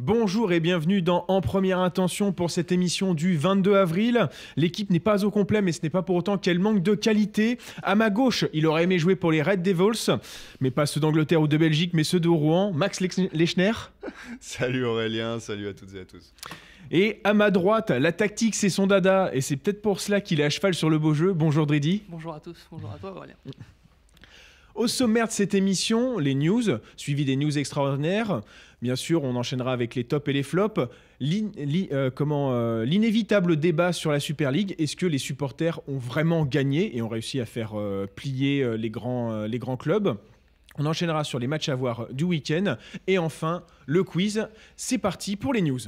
Bonjour et bienvenue dans En Première Intention pour cette émission du 22 avril. L'équipe n'est pas au complet, mais ce n'est pas pour autant qu'elle manque de qualité. À ma gauche, il aurait aimé jouer pour les Red Devils, mais pas ceux d'Angleterre ou de Belgique, mais ceux de Rouen. Max Lechner. Salut Aurélien, salut à toutes et à tous. Et à ma droite, la tactique, c'est son dada, et c'est peut-être pour cela qu'il est à cheval sur le beau jeu. Bonjour Dridi. Bonjour à tous, bonjour à toi Aurélien. Au sommaire de cette émission, les news, suivi des news extraordinaires. Bien sûr, on enchaînera avec les tops et les flops. Euh, euh, l'inévitable débat sur la Super League. Est-ce que les supporters ont vraiment gagné et ont réussi à faire euh, plier les grands clubs? On enchaînera sur les matchs à voir du week-end. Et enfin, le quiz. C'est parti pour les news.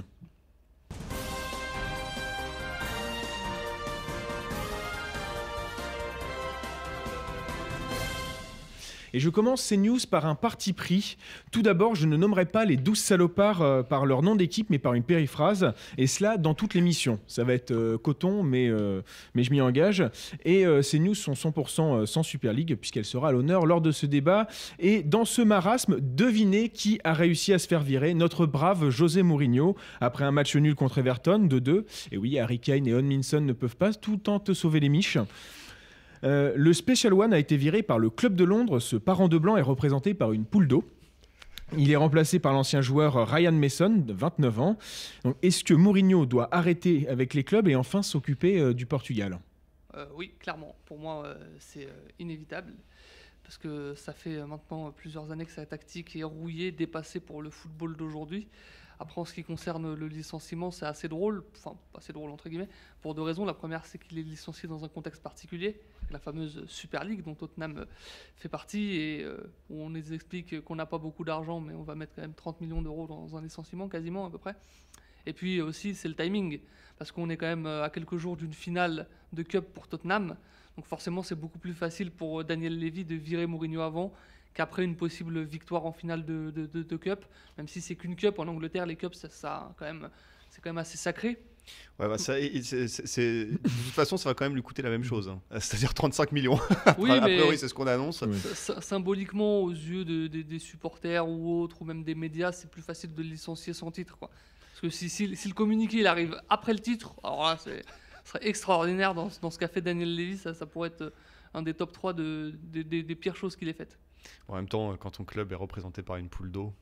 Et je commence ces news par un parti pris. Tout d'abord, je ne nommerai pas les 12 salopards euh, par leur nom d'équipe, mais par une périphrase. Et cela dans toutes les missions. Ça va être euh, coton, mais, euh, mais je m'y engage. Et ces news sont 100% sans Super League, puisqu'elle sera à l'honneur lors de ce débat. Et dans ce marasme, devinez qui a réussi à se faire virer Notre brave José Mourinho, après un match nul contre Everton de 2. Et oui, Harry Kane et Minson ne peuvent pas tout le temps te sauver les miches. Euh, le Special One a été viré par le Club de Londres. Ce parent de blanc est représenté par une poule d'eau. Il est remplacé par l'ancien joueur Ryan Mason, de 29 ans. est-ce que Mourinho doit arrêter avec les clubs et enfin s'occuper euh, du Portugal? Euh, Oui, clairement. Pour moi, c'est inévitable. Parce que ça fait maintenant plusieurs années que sa tactique est rouillée, dépassée pour le football d'aujourd'hui. Après, en ce qui concerne le licenciement, c'est assez drôle, enfin, assez drôle entre guillemets, pour deux raisons. La première, c'est qu'il est licencié dans un contexte particulier, la fameuse Super League dont Tottenham fait partie, et euh, où on nous explique qu'on n'a pas beaucoup d'argent, mais on va mettre quand même 30 millions d'euros dans un licenciement, quasiment à peu près. Et puis aussi, c'est le timing, parce qu'on est quand même euh, à quelques jours d'une finale de Cup pour Tottenham. Donc forcément, c'est beaucoup plus facile pour Daniel Levy de virer Mourinho avant qu'après une possible victoire en finale de, de, Cup. Même si c'est qu'une Cup, en Angleterre, les Cups, ça, c'est quand même assez sacré. Ouais, bah ça, c'est, de toute façon, ça va quand même lui coûter la même chose, hein. c'est-à-dire 35 millions. oui, mais c'est ce qu'on annonce. Symboliquement, aux yeux des supporters ou autres, ou même des médias, c'est plus facile de licencier sans titre. Quoi. Parce que si, si, le communiqué il arrive après le titre, alors là, ce serait extraordinaire dans, dans ce qu'a fait Daniel Levy. Ça, ça pourrait être un des top 3 de, des pires choses qu'il ait faites. En même temps, quand ton club est représenté par une poule d'eau,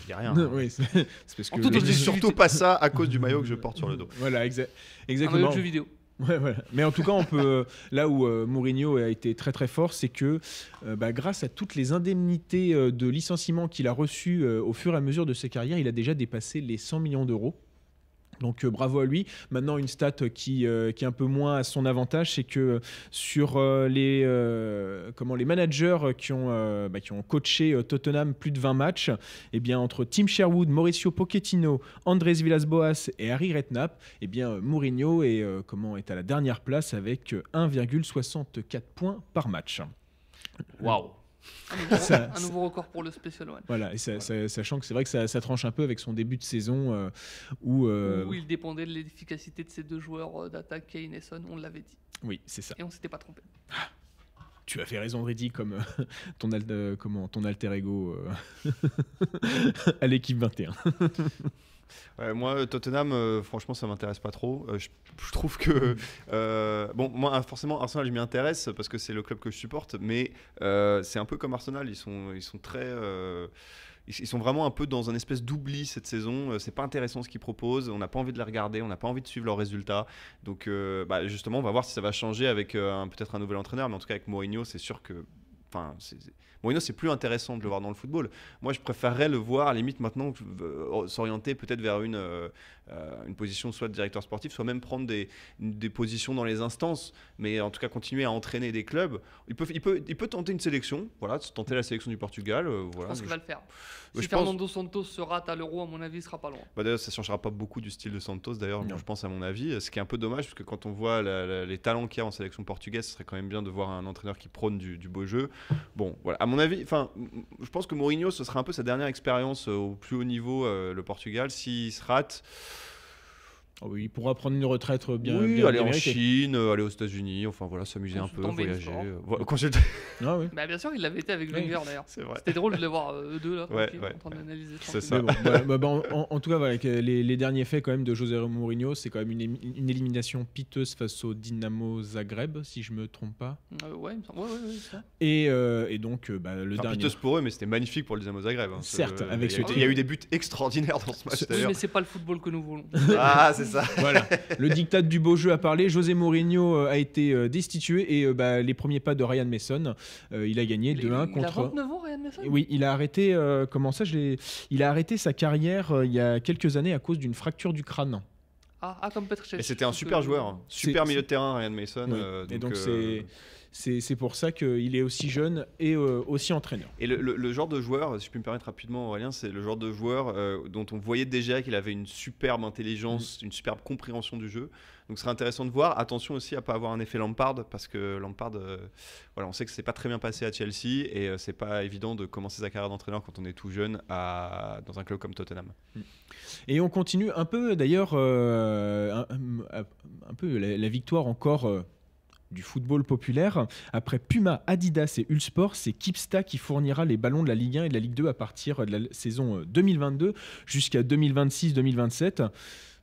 je dis rien. oui, c'est parce que. je dis surtout pas ça à cause du maillot que je porte sur le dos. Voilà, exactement. Un jeu vidéo. Ouais, voilà. Mais en tout cas, on peut là où euh, Mourinho a été très très fort, c'est que euh, bah, grâce à toutes les indemnités euh, de licenciement qu'il a reçues au fur et à mesure de sa carrière, il a déjà dépassé les 100 millions d'euros. Donc euh, bravo à lui. Maintenant, une stat qui, euh, qui est un peu moins à son avantage, c'est que sur euh, les, comment, les managers qui ont, bah, coaché Tottenham plus de 20 matchs, eh bien, entre Tim Sherwood, Mauricio Pochettino, Andrés Villas-Boas et Harry Redknapp, eh bien, Mourinho est, comment, est à la dernière place avec 1,64 points par match. Waouh un, nouveau, record pour le Special One. Voilà, et sachant que c'est vrai que ça, tranche un peu avec son début de saison euh, où, euh, où il dépendait de l'efficacité de ces deux joueurs euh, d'attaque, Kane et Son, on l'avait dit. Oui, c'est ça. Et on s'était pas trompé. tu as fait raison, Reddy, comme ton, comment, ton alter ego à l'équipe 21 moi, Tottenham, euh, franchement, ça m'intéresse pas trop. Euh, je, trouve que. Euh, bon, moi, forcément, Arsenal, je m'y intéresse parce que c'est le club que je supporte, mais c'est un peu comme Arsenal. Ils sont, ils sont très. ils sont vraiment un peu dans un espèce d'oubli cette saison. C'est pas intéressant ce qu'ils proposent. On n'a pas envie de les regarder. On n'a pas envie de suivre leurs résultats. Donc, bah, justement, on va voir si ça va changer avec peut-être un nouvel entraîneur. Mais en tout cas, avec Mourinho, c'est sûr que. Enfin, Mourinho, c'est plus intéressant de le voir dans le football. Moi, je préférerais le voir, à limite, maintenant, euh, s'orienter peut-être vers une, euh, euh, une position soit de directeur sportif, soit même prendre des, des positions dans les instances, mais en tout cas continuer à entraîner des clubs. Il peut, il peut, il peut tenter une sélection, voilà, tenter la sélection du Portugal. voilà, je pense qu'il va le faire. Si Fernando Santos se rate à l'Euro, à mon avis, il sera pas loin. Bah d'ailleurs, ça ne changera pas beaucoup du style de Santos, d'ailleurs, je pense, à mon avis. Ce qui est un peu dommage, parce que quand on voit les talents qu'il y a en sélection portugaise, ce serait quand même bien de voir un entraîneur qui prône du, du beau jeu. Bon, voilà, à mon avis, enfin, je pense que Mourinho, ce sera un peu sa dernière expérience euh, au plus haut niveau, euh, le Portugal. S'il se rate, Oui, il pourra prendre une retraite bien. oui, bien- aller en. Chine, euh, aller aux États-Unis, enfin voilà, s'amuser un peu, voyager. Euh, Sport. voilà, consulte- Ah oui. Bah, bien sûr, il l'avait été avec Oui. Wenger d'ailleurs. C'était drôle de les voir euh, eux deux là, Ouais, en train d'analyser. C'est ça. Bon, bah, bah, bah, en, en- en tout cas, voilà, les, les derniers faits quand même de José Mourinho, c'est quand même une, élimination piteuse face au Dynamo Zagreb, si je me trompe pas. Euh, ouais, il me semble. Ouais, ouais, ça. Et, euh, et donc, euh, bah, le Enfin, dernier. piteuse pour eux, mais c'était magnifique pour le Dynamo Zagreb. hein. Certes, avec il y a ce- eu- Il y a eu des buts extraordinaires dans ce match d'ailleurs. mais c'est pas le football que nous voulons. Ah, c'est ça. Voilà, le dictat du beau jeu a parlé. José Mourinho euh, a été euh, destitué et euh, bah, les premiers pas de Ryan Mason, euh, il a gagné Il- 2-1 il contre. a 29 ans, Ryan Mason? Oui, il a arrêté. euh, comment ça, je Il a arrêté sa carrière euh, il y a quelques années à cause d'une fracture du crâne. Ah, ah, comme Petr Cech. Et c'était un Donc, super joueur, hein. super milieu de terrain, Ryan Mason. Oui. euh, et donc euh, c'est c'est pour ça qu'il est aussi jeune et euh, aussi entraîneur. Et le, le- le genre de joueur, si je peux me permettre rapidement, Aurélien, c'est le genre de joueur euh, dont on voyait déjà qu'il avait une superbe intelligence, Mm. une superbe compréhension du jeu. Donc ce serait intéressant de voir. Attention aussi à pas avoir un effet Lampard, parce que Lampard, euh, voilà, on sait que c'est pas très bien passé à Chelsea et euh, c'est pas évident de commencer sa carrière d'entraîneur quand on est tout jeune à, dans un club comme Tottenham. Et on continue un peu d'ailleurs, euh, un, peu la, la victoire encore du football populaire. Après Puma, Adidas et Ulsport, c'est Kipsta qui fournira les ballons de la Ligue 1 et de la Ligue 2 à partir de la saison euh, 2022 jusqu'à 2026-2027.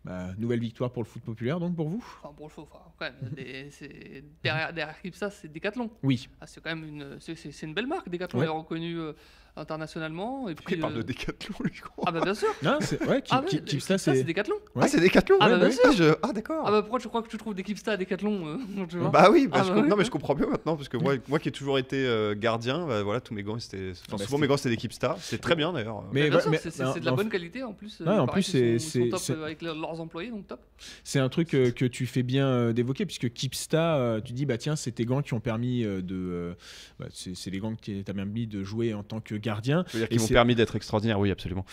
Bah, nouvelle victoire pour le foot populaire donc pour vous? Enfin, pour le enfin, quand même. des- derrière, derrière Kipsa, c'est Decathlon. Oui. Ah, c'est quand même une, c'est, belle marque. Decathlon Ouais. est reconnu euh, internationalement. Et Pourquoi il puis, parle euh, de Décathlon, lui gros Ah bah bien sûr. Non, c'est ouais, Ki- Ah, ouais, Ki- Kipsta, Kipsta, c'est c'est Decathlon. Ouais. Ah, c'est Décathlon Ah, bah, bien ouais. sûr. Ah, je- ah, d'accord. Ah bah pourquoi tu crois que tu trouves des Kipsta à Decathlon euh, tu vois Bah oui, bah Ah je bah com- oui, non mais je comprends mieux maintenant parce que moi, moi qui ai toujours été euh, gardien, bah, voilà tous mes gants c'était, enfin, Bah, souvent c'était- mes gants c'était des Keepstar, c'est très bien d'ailleurs. Mais bien sûr, c'est, c'est- mais c'est de la en- bonne qualité en plus. euh, Ouais, en paraît plus, qu'ils c'est- sont- ils sont c'est- top c'est- euh, avec le- leurs employés, donc top. C'est un truc euh, que tu fais bien euh, d'évoquer, puisque Kipsta, euh, tu dis, bah tiens, c'est tes gants qui ont permis euh, de. euh, bah, c'est c'est les gants qui t'as permis de jouer en tant que gardien. Je veux dire Et qu'ils m'ont c'est- permis d'être extraordinaire, oui absolument.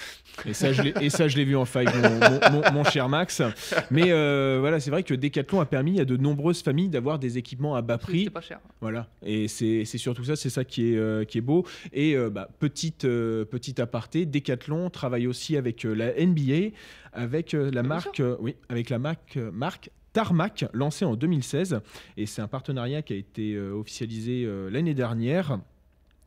Et ça, je l'ai- vu en five, mon, mon- mon- mon cher Max. Mais euh, voilà, c'est vrai que Decathlon a permis à de nombreuses familles d'avoir des équipements à bas prix. pas cher. Voilà, et c'est c'est surtout ça, c'est ça qui est, euh, qui est beau. Et euh, bah, petite, euh, petite aparté, Decathlon travaille aussi avec euh, la NBA, avec euh, la marque, euh, oui, avec la marque, euh, marque Tarmac, lancée en 2016. Et c'est un partenariat qui a été euh, officialisé euh, l'année dernière.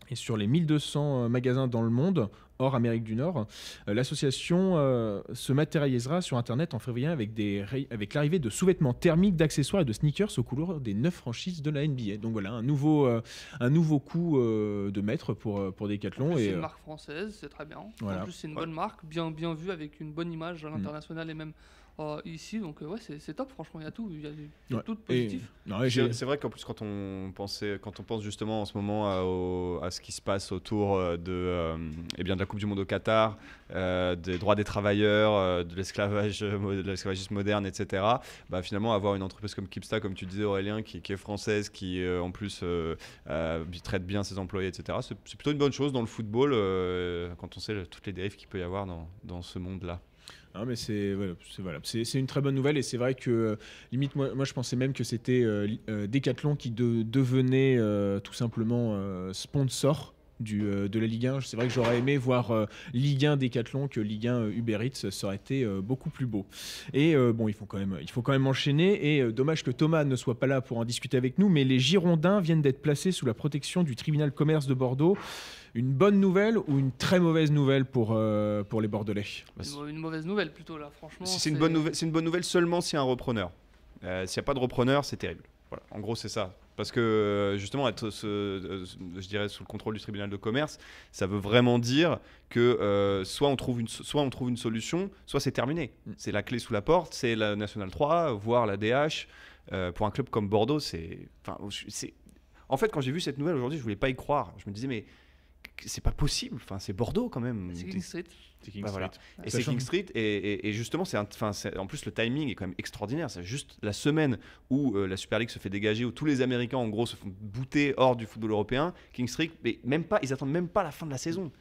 Et sur les 1200 euh, magasins dans le monde, hors Amérique du Nord, euh, l'association euh, se matérialisera sur Internet en février avec, des, avec l'arrivée de sous-vêtements thermiques, d'accessoires et de sneakers aux couleurs des neuf franchises de la NBA. Donc voilà, un nouveau, euh, un nouveau coup euh, de maître pour, pour Decathlon. C'est Et, une euh, marque française, c'est très bien. Voilà. En plus, c'est une Ouais. bonne marque, bien, bien vue, avec une bonne image Mm. à l'international et même euh, ici. Donc, euh, ouais, c'est c'est top, franchement. Il y a tout. Il y a, ouais. tout de Et- positif. C'est c'est vrai qu'en plus quand on pensait, quand on pense justement en ce moment à, au- à ce qui se passe autour euh, de, euh, eh bien de la Coupe du Monde au Qatar, euh, des droits des travailleurs, euh, de l'esclavage, de l'esclavagisme moderne, etc. Bah, finalement avoir une entreprise comme Kipsta, comme tu disais Aurélien, qui, qui est française, qui euh, en plus euh, euh, traite bien ses employés, etc. C'est c'est plutôt une bonne chose dans le football euh, quand on sait le- toutes les dérives qu'il peut y avoir dans, dans ce monde-là. Ah, mais c'est voilà, c'est une très bonne nouvelle et c'est vrai que limite moi, je pensais même que c'était euh, euh, Decathlon qui de- devenait euh, tout simplement euh, sponsor du, de la Ligue 1. C'est vrai que j'aurais aimé voir Ligue 1 Decathlon que Ligue 1 euh, Uber Eats, ça aurait été beaucoup plus beau. Et bon, il faut quand même, il faut quand même enchaîner. Et dommage que Thomas ne soit pas là pour en discuter avec nous, mais les Girondins viennent d'être placés sous la protection du tribunal commerce de Bordeaux. Une bonne nouvelle ou une très mauvaise nouvelle pour, euh, pour les Bordelais Bah, Une, mau- une mauvaise nouvelle, plutôt, là, franchement. C'est une bonne nouvelle, c'est une bonne nouvelle seulement s'il y a un repreneur. Euh, s'il n'y a pas de repreneur, c'est terrible. Voilà. En gros, c'est ça. Parce que euh, justement, être, ce- je dirais, sous le contrôle du tribunal de commerce, ça veut vraiment dire que euh, soit, on trouve une, soit on trouve une solution, soit c'est terminé. Mm. C'est la clé sous la porte, c'est la Nationale 3, voire la DH. Euh, pour un club comme Bordeaux, c'est. Enfin, c'est- en fait, quand j'ai vu cette nouvelle aujourd'hui, je voulais pas y croire. Je me disais, mais c'est pas possible. Enfin, c'est Bordeaux quand même. C'est King Street. Bah voilà. Et c'est King Street. Et, et- et justement, c'est enfin, en plus, le timing est quand même extraordinaire. C'est juste la semaine où euh, la Super League se fait dégager, où tous les Américains, en gros, se font bouter hors du football européen. King Street, mais même pas, ils attendent même pas la fin de la saison.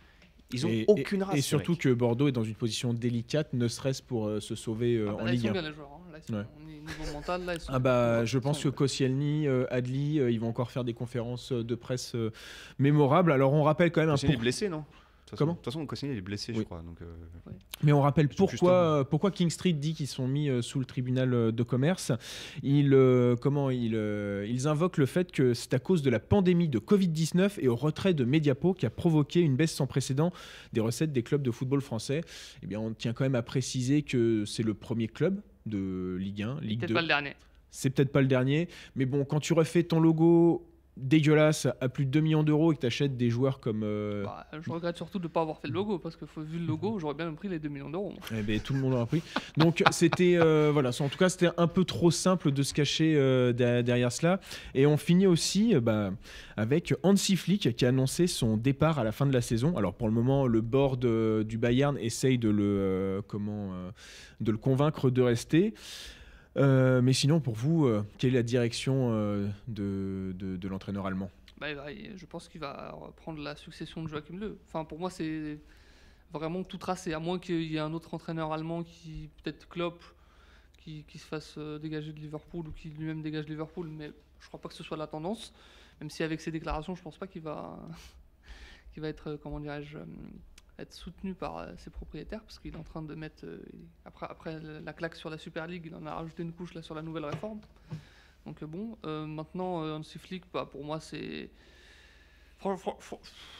Ils ont Et- aucune race. Et surtout que Bordeaux est dans une position délicate, ne serait-ce pour euh, se sauver euh, Ah bah en Ligue sont 1. bien les joueurs. hein. Là, ils sont Ouais. au ni- niveau mental. Là, ils sont- Ah bah, je pense que Koscielny, euh, Adli, euh, ils vont encore faire des conférences euh, de presse euh, mémorables. Alors on rappelle quand même un C'est pour- blessé, non? Toute Comment? façon, de toute façon, Koscielny il est blessé, je crois. Donc, euh, Mais on rappelle pourquoi, pourquoi King Street dit qu'ils sont mis sous le tribunal de commerce. Ils, euh, comment, ils, euh, ils invoquent le fait que c'est à cause de la pandémie de Covid-19 et au retrait de Mediapo qui a provoqué une baisse sans précédent des recettes des clubs de football français. Eh bien, on tient quand même à préciser que c'est le premier club de Ligue 1, Ligue Peut-être 2. pas le dernier. C'est peut-être pas le dernier, mais bon, quand tu refais ton logo dégueulasse à plus de 2 millions d'euros et que tu achètes des joueurs comme euh, Bah, je regrette surtout de ne pas avoir fait le logo parce que vu le logo, j'aurais bien pris les 2 millions d'euros. Eh ben, tout le monde aura pris. Donc c'était euh, voilà, en tout cas c'était un peu trop simple de se cacher euh, derrière, cela. Et on finit aussi bah, avec Hansi Flick qui a annoncé son départ à la fin de la saison. Alors pour le moment, le board du Bayern essaye de le comment de le convaincre de rester. Euh, mais sinon, pour vous, euh, quelle est la direction euh, de, de- l'entraîneur allemand? Bah, il- je pense qu'il va reprendre la succession de Joachim Löw. Enfin, pour moi, c'est vraiment tout tracé, à moins qu'il y ait un autre entraîneur allemand qui, peut-être Klopp, qui, qui se fasse dégager de Liverpool ou qui lui-même dégage Liverpool, mais je crois pas que ce soit la tendance. Même si avec ses déclarations, je pense pas qu'il va, qu'il va être, comment dirais-je, être soutenu par euh, ses propriétaires, parce qu'il est en train de mettre, euh, après, après la claque sur la Super League, il en a rajouté une couche là sur la nouvelle réforme. Donc euh, bon, euh, maintenant, euh, Hansi Flick, bah, pour moi, c'est...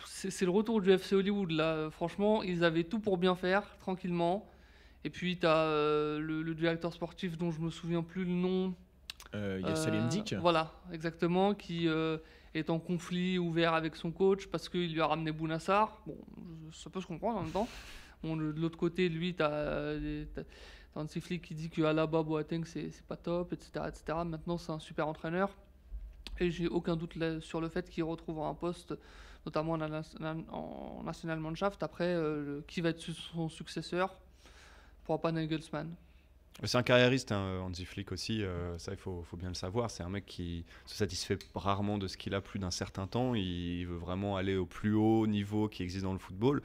C'est le retour du FC Hollywood, là. Franchement, ils avaient tout pour bien faire, tranquillement. Et puis, tu as le, le directeur sportif dont je me souviens plus le nom. Euh, Il y a Euh, Salihamidzic. Voilà, exactement, qui euh, est en conflit ouvert avec son coach parce qu'il lui a ramené Bounassar. Bon, ça peut se comprendre en même temps. Bon, de de l'autre côté, lui, tu as, Hansi Flick qui dit que Alaba Boateng, c'est pas top, etc., etc. Maintenant, c'est un super entraîneur. Et j'ai aucun doute sur le fait qu'il retrouvera un poste, notamment en, na- en National Mannschaft. Après, euh, qui va être son successeur? Pourra pas Nagelsmann. C'est un carriériste, hein, Hansi Flick aussi, euh, ça il faut, bien le savoir. C'est un mec qui se satisfait rarement de ce qu'il a plus d'un certain temps. Il veut vraiment aller au plus haut niveau qui existe dans le football.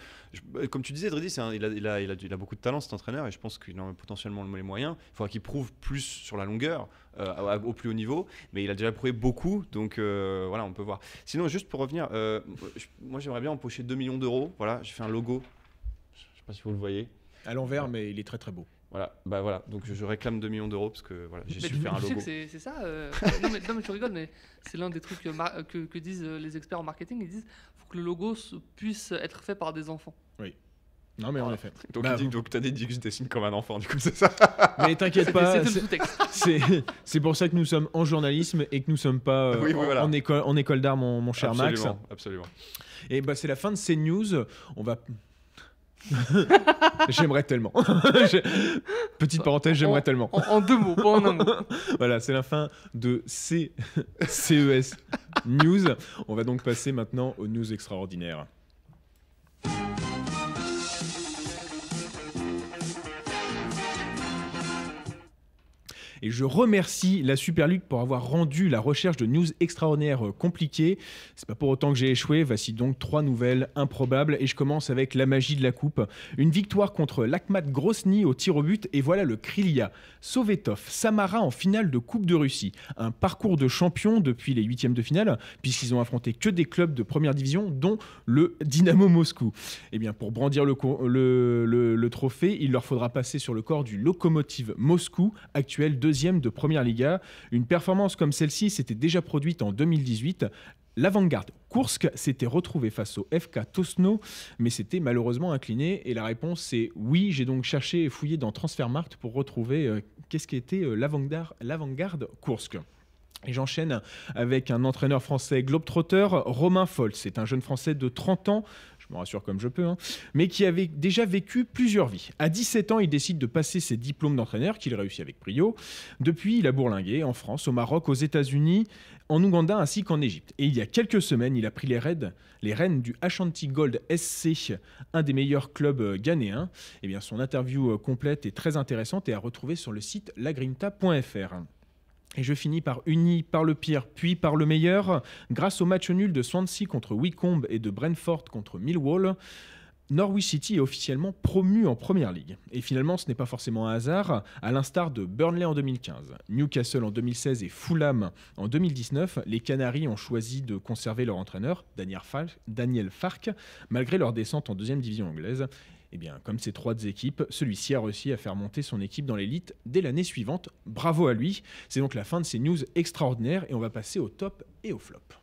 Euh, comme tu disais, c'est un- il, a, beaucoup de talent cet entraîneur et je pense qu'il en a potentiellement les moyens. Il faudra qu'il prouve plus sur la longueur, euh, au plus haut niveau, mais il a déjà prouvé beaucoup, donc euh, voilà, on peut voir. Sinon, juste pour revenir, moi j'aimerais bien empocher 2 millions d'euros. Voilà, j'ai fait un logo. Je sais pas si vous le voyez. À l'envers, mais il est très très beau. Voilà, bah voilà, donc je, je réclame 2 millions d'euros parce que voilà, j'ai su faire un logo. que c'est c'est ça euh, non, mais, non, mais tu rigoles, mais c'est l'un des trucs que, que disent euh, les experts en marketing. Ils disent faut que le logo se- puisse être fait par des enfants. Non, mais en effet. Donc, Bah, dit- donc t'as dit que je dessine comme un enfant, du coup c'est ça. Mais t'inquiète pas, c'est- sous-texte. c'est c'est pour ça que nous sommes en journalisme et que nous sommes pas euh, Oui, oui, en- voilà. en, école, en école d'art, mon, mon cher Max. absolument, absolument. Et bah c'est la fin de ces news. On va. j'aimerais tellement. Petite parenthèse, j'aimerais En- tellement. En, en deux mots, pas en un mot. Voilà, c'est la fin de C... CES News. On va donc passer maintenant aux news extraordinaires. Et je remercie la Super pour avoir rendu la recherche de news extraordinaires euh, compliquée. C'est pas pour autant que j'ai échoué. Voici donc trois nouvelles improbables. Et je commence avec la magie de la coupe. Une victoire contre l'Akhmat Grosny au tir au but. Et voilà le Krylia. Sovetov, Samara en finale de Coupe de Russie. Un parcours de champion depuis les huitièmes de finale, puisqu'ils ont affronté que des clubs de première division, dont le Dynamo Moscou. Eh bien, pour brandir le, trophée, il leur faudra passer sur le corps du Lokomotiv Moscou, actuel deuxième de première Liga. Une performance comme celle-ci s'était déjà produite en 2018. L'avant-garde Kursk s'était retrouvé face au FK Tosno, mais s'était malheureusement incliné. Et la réponse c'est oui. J'ai donc cherché et fouillé dans Transfermarkt pour retrouver euh, qu'est-ce qu'était euh, l'avant-garde Kursk. Et j'enchaîne avec un entraîneur français globetrotter, Romain Foll. C'est un jeune français de 30 ans, je me rassure comme je peux, hein, mais qui avait déjà vécu plusieurs vies. À 17 ans, il décide de passer ses diplômes d'entraîneur, qu'il réussit avec brio. Depuis, il a bourlingué en France, au Maroc, aux États-Unis, en Ouganda ainsi qu'en Égypte. Et il y a quelques semaines, il a pris les, raids, les rênes du Ashanti Gold SC, un des meilleurs clubs ghanéens. Et bien, son interview euh, complète est très intéressante et à retrouver sur le site lagrinta.fr. Et je finis par uni par le pire, puis par le meilleur. Grâce au match nul de Swansea contre Wycombe et de Brentford contre Millwall, Norwich City est officiellement promu en Première Ligue. Et finalement, ce n'est pas forcément un hasard, à l'instar de Burnley en 2015, Newcastle en 2016 et Fulham en 2019, les Canaries ont choisi de conserver leur entraîneur, Daniel Fark, malgré leur descente en deuxième division anglaise. Et bien, comme ces trois équipes, celui-ci a réussi à faire monter son équipe dans l'élite dès l'année suivante. Bravo à lui. C'est donc la fin de ces news extraordinaires et on va passer au top et au flop.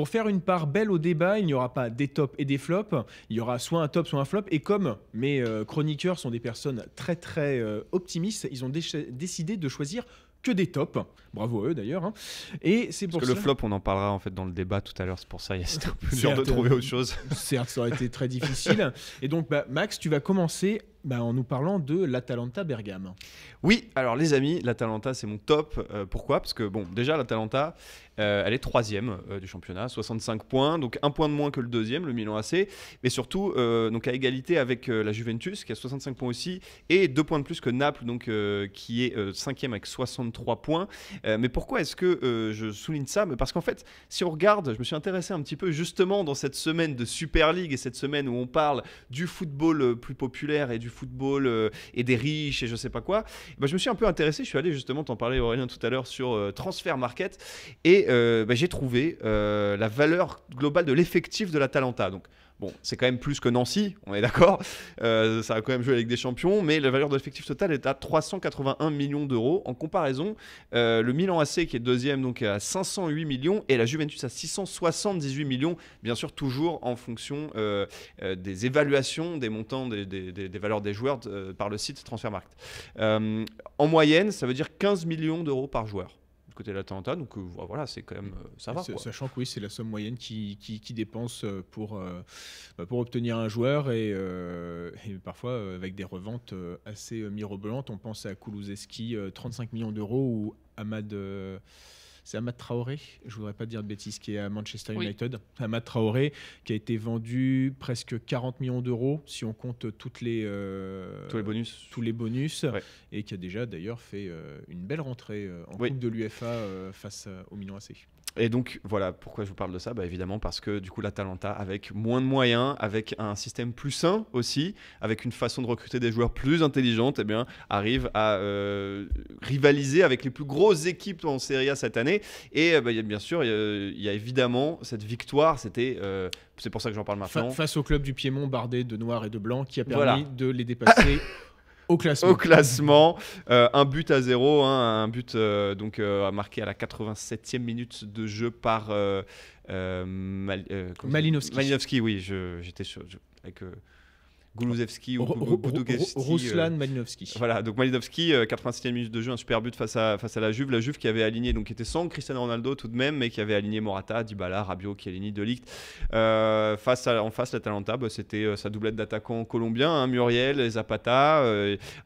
Pour faire une part belle au débat, il n'y aura pas des tops et des flops. Il y aura soit un top, soit un flop. Et comme mes euh, chroniqueurs sont des personnes très très euh, optimistes, ils ont décidé de choisir que des tops. Bravo à eux d'ailleurs. Hein. Et c'est pour que le flop, on en parlera en fait dans le débat tout à l'heure. C'est pour ça, c'est un peu dur de trouver autre chose. Certes, ça aurait été très difficile. Et donc, bah, Max, tu vas commencer bah, en nous parlant de l'Atalanta Bergame. Oui, alors les amis, l'Atalanta c'est mon top. Euh, pourquoi? Parce que bon, déjà l'Atalanta, euh, elle est troisième euh, du championnat, 65 points, donc un point de moins que le deuxième, le Milan AC, mais surtout donc à égalité avec la Juventus qui a 65 points aussi et deux points de plus que Naples, donc qui est cinquième avec 63 points. mais pourquoi est-ce que je souligne ça? Parce qu'en fait, si on regarde, je me suis intéressé un petit peu justement dans cette semaine de Super League et cette semaine où on parle du football plus populaire et du football euh, et des riches et je sais pas quoi, bah, je me suis un peu intéressé. Je suis allé justement t'en parler Aurélien tout à l'heure sur euh, Transfer Market et euh, bah, j'ai trouvé la valeur globale de l'effectif de la Talenta. Donc Bon, c'est quand même plus que Nancy, on est d'accord. Euh, ça a quand même joué avec des champions, mais la valeur de l'effectif total est à 381 millions d'euros. En comparaison, euh, le Milan AC qui est deuxième donc à 508 millions et la Juventus à 678 millions. Bien sûr, toujours en fonction euh, des évaluations des montants des, des valeurs des joueurs par le site Transfermarkt. en moyenne, ça veut dire 15 millions d'euros par joueur côté de l'Atalanta. Donc euh, voilà, c'est quand même euh, ça va. Sachant que oui, c'est la somme moyenne qui, qui, dépense euh, pour, bah, pour obtenir un joueur et, parfois avec des reventes assez mirobolantes. On pense à Kulusevski, 35 millions d'euros ou Ahmad c'est Ahmad Traoré, je voudrais pas dire de bêtises, qui est à Manchester United. Ahmad Traoré, qui a été vendu presque 40 millions d'euros, si on compte toutes les, euh, tous les bonus, tous les bonus et qui a déjà d'ailleurs fait euh, une belle rentrée euh, en Coupe de l'UFA face au Milan AC. Et donc voilà pourquoi je vous parle de ça, bah, évidemment parce que du coup l'Atalanta avec moins de moyens, avec un système plus sain aussi, avec une façon de recruter des joueurs plus intelligente, eh bien arrive à euh, rivaliser avec les plus grosses équipes en Serie A cette année. Et euh, bah, bien sûr il y, a évidemment cette victoire, c'était euh, c'est pour ça que j'en parle maintenant. face au club du Piémont bardé de noir et de blanc qui a permis de les dépasser. Au classement. Au classement. Euh, un but à zéro, hein, un but euh, donc euh, marqué à la 87e minute de jeu par Malinowski. Malinowski, oui, j'étais avec Guluzevski ou Ruslan Malinowski. Voilà, donc Malinowski, 87e minute de jeu, un super but face à, face à la Juve. La Juve qui avait aligné, donc qui était sans Cristiano Ronaldo tout de même, mais qui avait aligné Morata, Dybala, Rabiot, Chiellini, De Ligt. Euh, face à, en face, l'Atalanta, bah, c'était sa doublette d'attaquants colombiens, hein, Muriel, Zapata.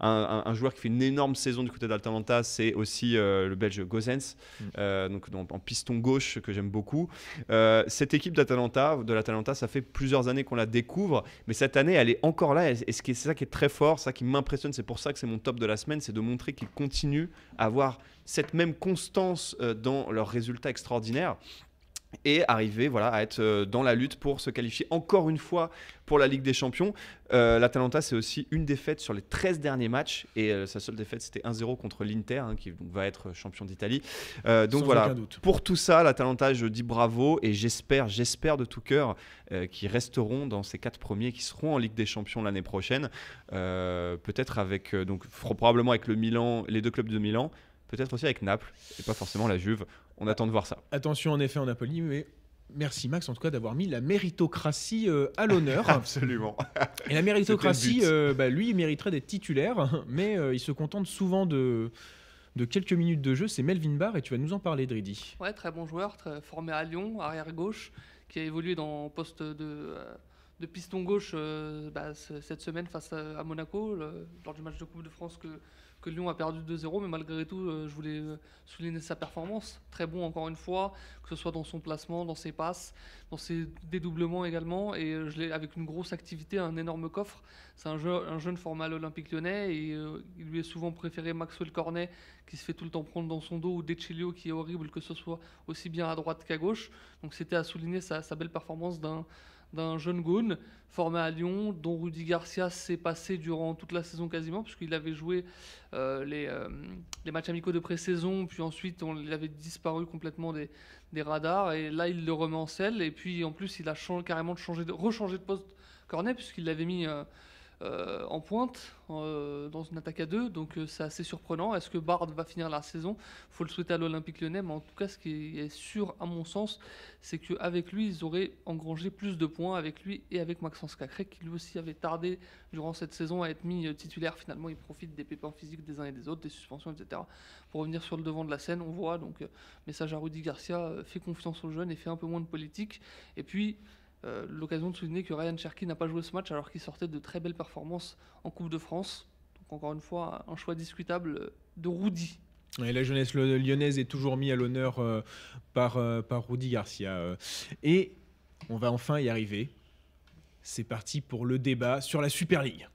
un, joueur qui fait une énorme saison du côté d'Atalanta, c'est aussi le Belge Gozens, mm. donc, en piston gauche que j'aime beaucoup. cette équipe d'Atalanta, de l'Atalanta, ça fait plusieurs années qu'on la découvre, mais cette année, elle est encore encore là. Et c'est ça qui est très fort, ça qui m'impressionne. C'est pour ça que c'est mon top de la semaine, c'est de montrer qu'ils continuent à avoir cette même constance euh, dans leurs résultats extraordinaires et arriver voilà, à être euh, dans la lutte pour se qualifier encore une fois pour la Ligue des Champions. Euh, L'Atalanta, c'est aussi une défaite sur les 13 derniers matchs et euh, sa seule défaite, c'était 1-0 contre l'Inter, hein, qui va être champion d'Italie. donc voilà, pour tout ça, l'Atalanta, je dis bravo et j'espère, j'espère de tout cœur qu'ils resteront dans ces quatre premiers, qui seront en Ligue des Champions l'année prochaine. Peut-être avec, donc probablement avec le Milan, les deux clubs de Milan peut-être aussi avec Naples, et pas forcément la Juve. On attend de voir ça. Attention en effet en Napoli, mais Merci Max en tout cas d'avoir mis la méritocratie euh, à l'honneur. Absolument. Et la méritocratie, euh, bah, lui, il mériterait d'être titulaire, mais euh, il se contente souvent de, de quelques minutes de jeu. C'est Melvin Barr et tu vas nous en parler, Dridi. Ouais, très bon joueur, très formé à Lyon, arrière gauche, qui a évolué dans poste de, de piston gauche bah, cette semaine face à, Monaco lors du match de Coupe de France que que Lyon a perdu 2-0, mais malgré tout, euh, je voulais euh, souligner sa performance. Très bon encore une fois, que ce soit dans son placement, dans ses passes, dans ses dédoublements également, et euh, je l'ai avec une grosse activité, un énorme coffre. C'est un, jeu- un jeune format à l'Olympique lyonnais, et il lui est souvent préféré Maxwell Cornet, qui se fait tout le temps prendre dans son dos, ou Decilio, qui est horrible, que ce soit aussi bien à droite qu'à gauche. Donc c'était à souligner sa belle performance d'un d'un jeune Gaune formé à Lyon, dont Rudy Garcia s'est passé durant toute la saison quasiment, puisqu'il avait joué euh, les, euh, les matchs amicaux de pré-saison, puis ensuite on, il avait disparu complètement des, radars, et là il le remet en selle, et puis en plus il a carrément changé de, rechangé de poste Cornet, puisqu'il l'avait mis euh, euh, en pointe euh, dans une attaque à deux, donc euh, c'est assez surprenant. Est-ce que Bard va finir la saison? Faut le souhaiter à l'Olympique lyonnais, mais en tout cas, ce qui est sûr, à mon sens, c'est qu'avec lui, ils auraient engrangé plus de points avec lui et avec Maxence Cacré, qui lui aussi avait tardé durant cette saison à être mis titulaire. Finalement, il profite des pépins physiques des uns et des autres, des suspensions, etc. Pour revenir sur le devant de la scène, on voit donc message à Rudy Garcia, fait confiance aux jeunes et fait un peu moins de politique. Et puis, euh, l'occasion de souligner que Ryan Cherky n'a pas joué ce match alors qu'il sortait de très belles performances en Coupe de France. Donc encore une fois, un choix discutable de Rudy. La jeunesse lyonnaise est toujours mise à l'honneur euh, par, euh, par Rudy Garcia. Et on va enfin y arriver. C'est parti pour le débat sur la Super League.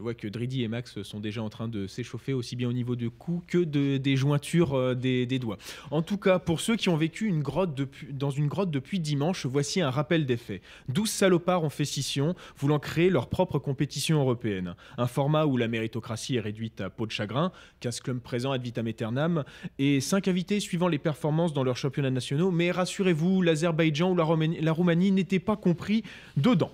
Je vois que Dridi et Max sont déjà en train de s'échauffer aussi bien au niveau de cou que de, des jointures euh, des, doigts. En tout cas, pour ceux qui ont vécu une grotte depuis- dans une grotte depuis dimanche, voici un rappel des faits. 12 salopards ont fait scission, voulant créer leur propre compétition européenne. Un format où la méritocratie est réduite à peau de chagrin, 15 clubs présents ad vitam aeternam, et 5 invités suivant les performances dans leurs championnats nationaux. Mais rassurez-vous, l'Azerbaïdjan ou la Roumanie n'étaient pas compris dedans.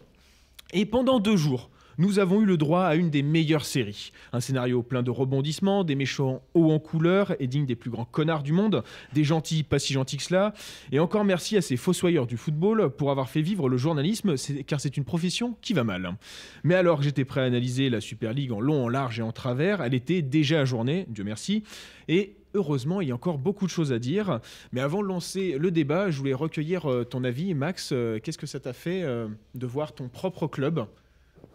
Et pendant deux jours, nous avons eu le droit à une des meilleures séries. Un scénario plein de rebondissements, des méchants hauts en couleur et dignes des plus grands connards du monde, des gentils pas si gentils que cela. Et encore merci à ces fossoyeurs du football pour avoir fait vivre le journalisme, car c'est une profession qui va mal. Mais alors que j'étais prêt à analyser la Super League en long, en large et en travers, elle était déjà ajournée, Dieu merci. Et heureusement, il y a encore beaucoup de choses à dire. Mais avant de lancer le débat, je voulais recueillir euh, ton avis. Max, euh, qu'est-ce que ça t'a fait euh, de voir ton propre club?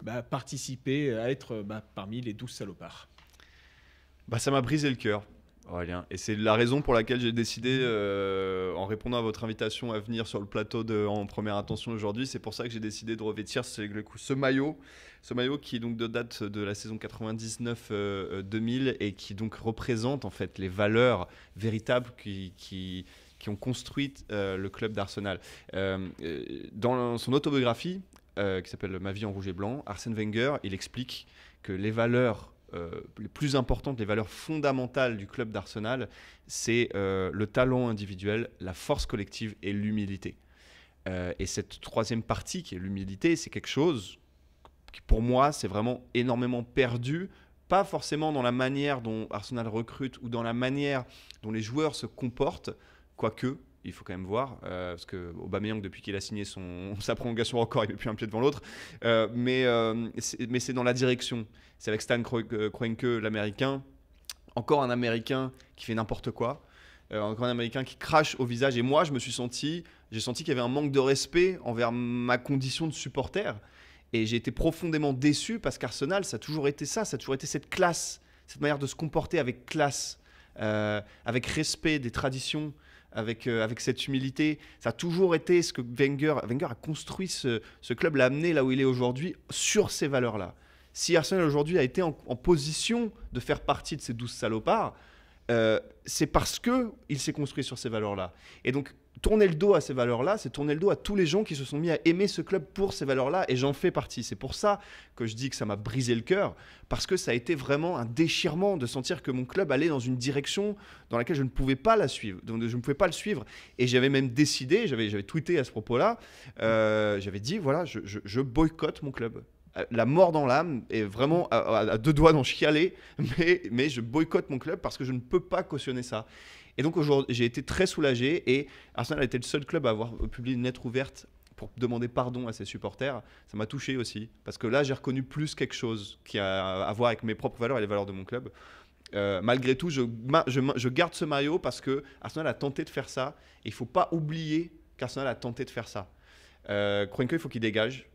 Bah, participer à être euh, bah, parmi les 12 salopards Bah, ça m'a brisé le cœur, Aurélien. Et c'est la raison pour laquelle j'ai décidé, euh, en répondant à votre invitation à venir sur le plateau de, en première intention aujourd'hui, c'est pour ça que j'ai décidé de revêtir ce, ce maillot. Ce maillot qui est donc de date de la saison 99-2000 et qui donc représente en fait les valeurs véritables qui, ont construit euh, le club d'Arsenal. Euh, euh, dans son autobiographie, euh, qui s'appelle Ma vie en rouge et blanc, Arsène Wenger, il explique que les valeurs euh, les plus importantes, les valeurs fondamentales du club d'Arsenal, c'est euh, le talent individuel, la force collective et l'humilité. Euh, et cette troisième partie, qui est l'humilité, c'est quelque chose qui, pour moi, c'est vraiment énormément perdu. Pas forcément dans la manière dont Arsenal recrute ou dans la manière dont les joueurs se comportent, quoique, il faut quand même voir, euh, parce que Aubameyang, depuis qu'il a signé son, sa prolongation encore, il met plus un pied devant l'autre. Euh, mais euh, mais c'est dans la direction. C'est avec Stan Kro- Kroenke, l'américain. Encore un américain qui fait n'importe quoi. Encore un américain qui crache au visage. Et moi, je me suis senti, j'ai senti qu'il y avait un manque de respect envers ma condition de supporter. Et j'ai été profondément déçu parce qu'Arsenal, ça a toujours été ça. Ça a toujours été cette classe, cette manière de se comporter avec classe, avec respect des traditions. Avec, euh, avec cette humilité, ça a toujours été ce que Wenger, Wenger a construit ce, club, l'a amené là où il est aujourd'hui sur ces valeurs-là si Arsenal aujourd'hui a été en, position de faire partie de ces 12 salopards, euh, c'est parce que il s'est construit sur ces valeurs-là. Et donc, tourner le dos à ces valeurs-là, c'est tourner le dos à tous les gens qui se sont mis à aimer ce club pour ces valeurs-là, et j'en fais partie. C'est pour ça que je dis que ça m'a brisé le cœur, parce que ça a été vraiment un déchirement de sentir que mon club allait dans une direction dans laquelle je ne pouvais pas la suivre, donc je ne pouvais pas le suivre. Et j'avais même décidé, j'avais j'avais tweeté à ce propos-là, euh, j'avais dit, voilà, je, boycotte mon club. Euh, La mort dans l'âme et vraiment à deux doigts d'en chialer, mais, mais je boycotte mon club parce que je ne peux pas cautionner ça. Et donc aujourd'hui, j'ai été très soulagé et Arsenal a été le seul club à avoir publié une lettre ouverte pour demander pardon à ses supporters. Ça m'a touché aussi parce que là, j'ai reconnu plus quelque chose qui a à voir avec mes propres valeurs et les valeurs de mon club. euh, malgré tout, je, garde ce maillot parce que Arsenal a tenté de faire ça. Et il faut pas oublier qu'Arsenal a tenté de faire ça. Euh, Kroenke, il faut qu'il dégage.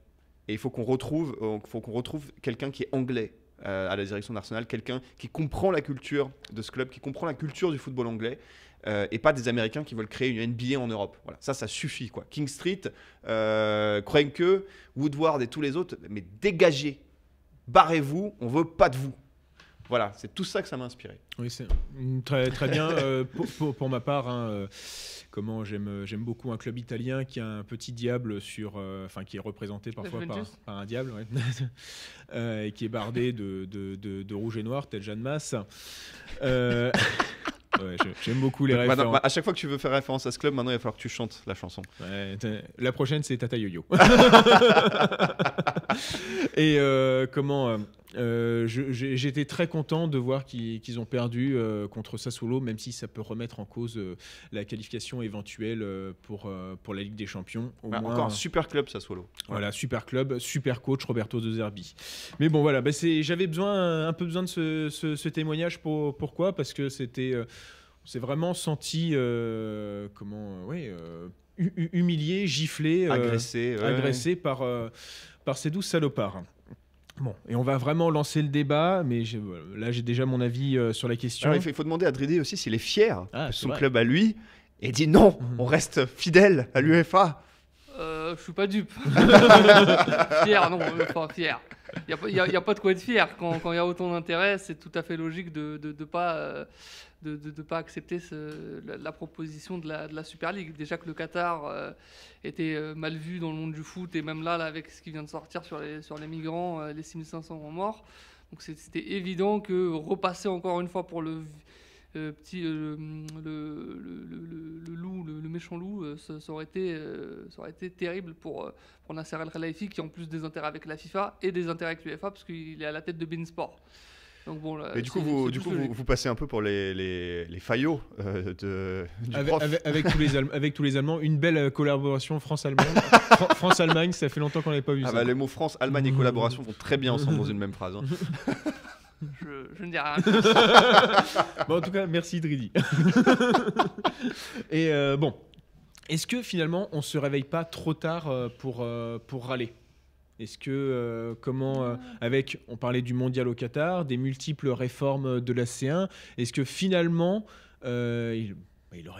Et il faut qu'on retrouve, euh, faut qu'on retrouve quelqu'un qui est anglais euh, à la direction d'Arsenal, quelqu'un qui comprend la culture de ce club, qui comprend la culture du football anglais. euh, et pas des Américains qui veulent créer une NBA en Europe. Voilà, ça, ça suffit. Quoi. King Street, euh, Woodward et tous les autres, mais dégagez, barrez-vous, on veut pas de vous. Voilà, c'est tout ça que ça m'a inspiré. Oui, c'est mm, très, très bien. Euh, pour, pour- pour ma part, hein, euh, comment j'aime j'aime beaucoup un club italien qui a un petit diable sur, euh, enfin qui est représenté parfois par, un diable, ouais. Euh, et qui est bardé de, de, de- de rouge et noir, tel Jeanne Masse. Euh, ouais, j'aime beaucoup les Donc, références. bah, à chaque fois que tu veux faire référence à ce club, maintenant il va falloir que tu chantes la chanson. Ouais, la prochaine, c'est Tata Yo-Yo. Et euh, comment euh, euh, J'étais très content de voir qu'ils ont perdu euh, contre Sassuolo, même si ça peut remettre en cause euh, la qualification éventuelle pour, pour la Ligue des Champions. Au Bah, moins, encore un super club, ça Solo. voilà, super club, super coach Roberto De Zerbi. Mais bon, voilà, bah, c'est- j'avais besoin, un peu besoin de ce, ce- ce témoignage. Pour, pourquoi? Parce que c'était, on s'est vraiment senti, comment, ouais, humilié, giflé, Agressé. ouais. agressé par, par ces douze salopards. Bon, et on va vraiment lancer le débat, mais voilà, là j'ai déjà mon avis euh, sur la question. Alors, il, faut, il faut demander à Dridi aussi s'il est fier Ah, de c'est son vrai. club à lui et dit non, Mhm. on reste fidèle à l'UEFA. Euh, je suis pas dupe. fier, non, euh, pas fier. Il n'y a, y a pas de quoi être fier. Quand il y a autant d'intérêt, c'est tout à fait logique de ne de, pas, euh, de, de pas accepter ce- la, proposition de la, de Super League. Déjà que le Qatar euh, était euh, mal vu dans le monde du foot, et même là, avec ce qui vient de sortir sur les, sur les migrants, euh, les 6500 morts. Donc c'était évident que repasser encore une fois pour le euh, petit le, le, loup, le, méchant loup, ça, aurait été, ça aurait été terrible pour, pour Nasser El Khelaifi qui en plus des intérêts avec la FIFA et des intérêts avec l'UEFA parce qu'il est à la tête de Beansport. Donc bon, là, Et du coup, vous, c'est du plus coup vous, logique. vous passez un peu pour les, les, les faillots euh, de, du Avec, prof. avec- avec tous les Allem- avec tous les Allemands, une belle euh, collaboration France-Allemagne. Fran- France-Allemagne, ça fait longtemps qu'on n'avait pas vu Ah ça. bah, les mots France, Allemagne et collaboration vont très bien ensemble dans une même phrase. hein. je, je ne dis rien. Bon, en tout cas, merci Dridi. Et euh, bon, est-ce que finalement on se réveille pas trop tard pour, pour râler? Est-ce que, euh, comment, euh, avec, on parlait du mondial au Qatar, des multiples réformes de la C1, est-ce que finalement, euh, il, bah,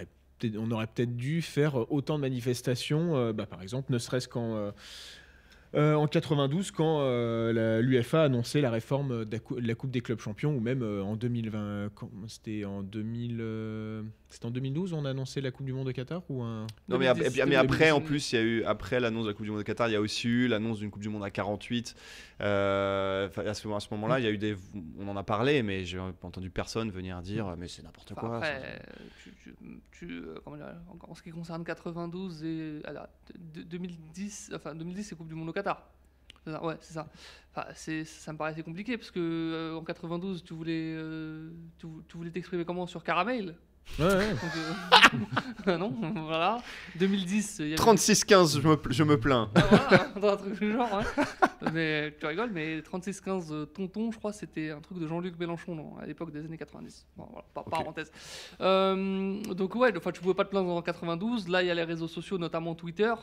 on aurait peut-être dû faire autant de manifestations, bah, par exemple, ne serait-ce qu'en. en 92, quand l'UFA a annoncé la réforme de la, Coupe des clubs champions, ou même en 2020, quand- c'était en 2000, c'était en 2012 on a annoncé la Coupe du Monde au Qatar ou un Non mais, ap- 2010, mais après en 2010. plus il y a eu après l'annonce de la Coupe du Monde de Qatar il y a aussi eu l'annonce d'une Coupe du Monde à 48 Euh, enfin, à ce, à ce moment-là il y a eu des on en a parlé mais j'ai entendu personne venir dire mais c'est n'importe Enfin, quoi après, tu, tu- tu, comment dire, en, en ce qui concerne 92 et alors, de- de- 2010, enfin 2010 c'est Coupe du Monde au Qatar. Ouais, c'est ça. Enfin, ça me paraissait compliqué parce que euh, en 92 tu voulais, euh, tu, tu voulais t'exprimer comment sur Caramel? Ouais, ouais. Donc, euh, non, voilà. 2010, il y avait 36-15 je me, je me plains Ah, voilà, dans un truc du genre, ouais. Mais tu rigoles, mais 36-15 euh, Tonton, je crois, c'était un truc de Jean-Luc Mélenchon non, à l'époque des années 90. Bon, voilà, par- parenthèse. Euh, donc, ouais, enfin, tu pouvais pas te plaindre en 92. Là, il y a les réseaux sociaux, notamment Twitter,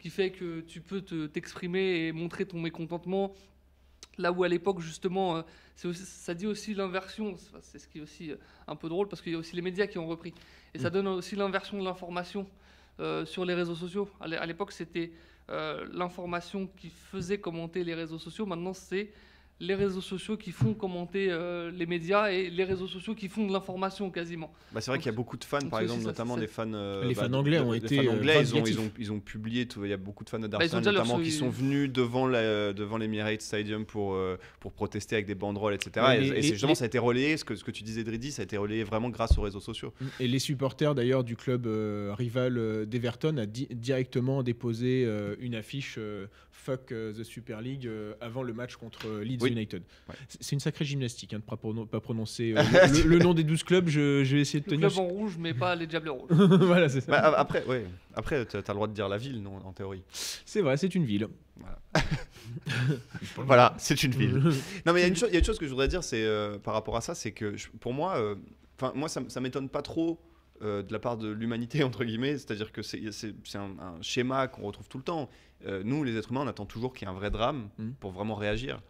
qui fait que tu peux te- t'exprimer et montrer ton mécontentement. Là où à l'époque, justement, euh, aussi- ça dit aussi l'inversion. C'est ce qui est aussi euh, un peu drôle parce qu'il y a aussi les médias qui ont repris. Et ça donne aussi l'inversion de l'information euh, sur les réseaux sociaux. À l'é- à l'époque, c'était euh, l'information qui faisait commenter les réseaux sociaux. Maintenant, c'est les réseaux sociaux qui font commenter euh, les médias et les réseaux sociaux qui font de l'information quasiment. Bah, c'est vrai qu'il y a beaucoup de fans, par exemple, ça, notamment les fans. euh, Les bah, fans anglais ont les été, fans euh, anglais, ils ont, ils, ont, ils ont publié, tout- il y a beaucoup de fans Bah, d'Arsenal, notamment, qui sont venus devant, la, devant l'Emirates Stadium pour, euh, pour protester avec des banderoles, etc. Ouais, et les- et c'est justement, les- ça a été relayé, ce que, ce que tu disais, Dridi, ça a été relayé vraiment grâce aux réseaux sociaux. Et les supporters d'ailleurs du club euh, rival euh, d'Everton a di- directement déposé euh, une affiche euh, Fuck euh, the Super League euh, avant le match contre euh, Leeds Oui. United. Ouais. C'est- une sacrée gymnastique hein, de pas, pronon- pas prononcer euh, le, le- le nom des 12 clubs. Je, je vais essayer de Le tenir. club en rouge, mais pas les Diables Rouges. voilà, c'est ça. Bah, a- après, ouais. Après, t'as as le droit de dire la ville, non, en théorie. C'est vrai, c'est une ville. Voilà, c'est une ville. non, mais il y, a une chose- il y a une chose que je voudrais dire, c'est euh, par rapport à ça, c'est que je- pour moi, euh, enfin moi, ça, ça m'étonne pas trop euh, de la part de l'humanité entre guillemets, c'est-à-dire que c'est c'est- c'est un, un schéma qu'on retrouve tout le temps. Euh, nous, les êtres humains, on attend toujours qu'il y ait un vrai drame Mhm. pour vraiment réagir.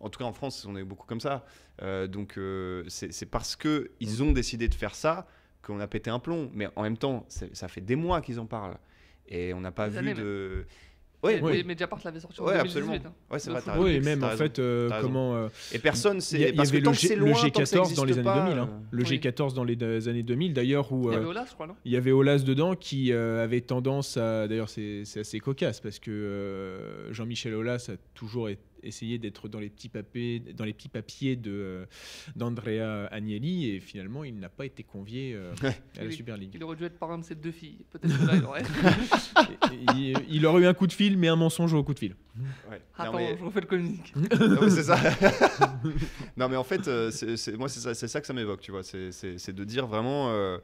En tout cas, en France, on est beaucoup comme ça. Euh, donc, euh, c'est c'est parce que ils ont décidé de faire ça qu'on a pété un plomb. Mais en même temps, ça fait des mois qu'ils en parlent et on n'a pas Des vu années, de. Mais- ouais. mais Mediapart l'avait sorti en Ouais, 2018. absolument. hein. ouais, c'est Le vrai. t'as football. Oui, et même en fait, euh, comment. euh, Et personne, c'est parce que avait tant le, que G- c'est le loin, tant que ça G14 dans les années pas, 2000. hein. euh, Le Oui. G14 dans les euh, années 2000, d'ailleurs, où Il y euh, avait Olas, je crois, non? il y avait Olas dedans qui euh, avait tendance à. D'ailleurs, c'est assez cocasse parce que euh, Jean-Michel Olas a toujours é- essayé d'être dans les petits papiers, dans les petits papiers de euh, d'Andrea Agnelli et finalement, il n'a pas été convié euh, à la Super League. Il aurait dû être parrain de ses deux filles. Peut-être que là, il aurait. Il, il aurait eu un coup de fil, mais un mensonge au coup de fil. ouais. Non, Attends, mais- je refais le communique. Non, mais c'est ça. non, mais en fait, euh, c'est- moi, c'est ça, c'est ça que ça m'évoque, tu vois. C'est- de dire vraiment. euh,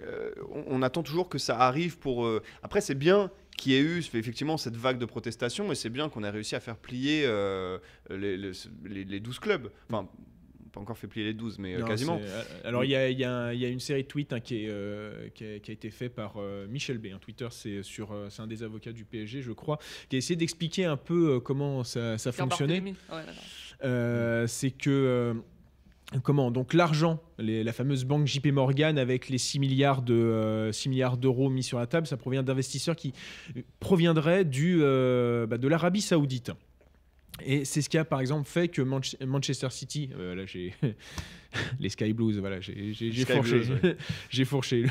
euh, on, on attend toujours que ça arrive pour. euh, Après, c'est bien qu'il y ait eu effectivement cette vague de protestation et c'est bien qu'on ait réussi à faire plier euh, les, les, les- les 12 clubs. Enfin, pas encore fait plier les 12, mais euh, Non, quasiment. euh, Alors, il y a, y a y a une série de tweets hein, qui, est, euh, qui, a, qui a été fait par euh, Michel B. Un Twitter, c'est sur, euh, c'est un des avocats du PSG, je crois, qui a essayé d'expliquer un peu euh, comment ça, fonctionnait. Ouais. Euh, c'est que euh, comment donc l'argent, la fameuse banque JP Morgan avec les 6 milliards de euh, 6 milliards d'euros mis sur la table, ça provient d'investisseurs qui proviendraient du euh, bah, de l'Arabie Saoudite. Et c'est ce qui a par exemple fait que Manch- Manchester City, euh, là j'ai les Sky Blues, voilà, j'ai fourché, ouais. j'ai fourché. Le,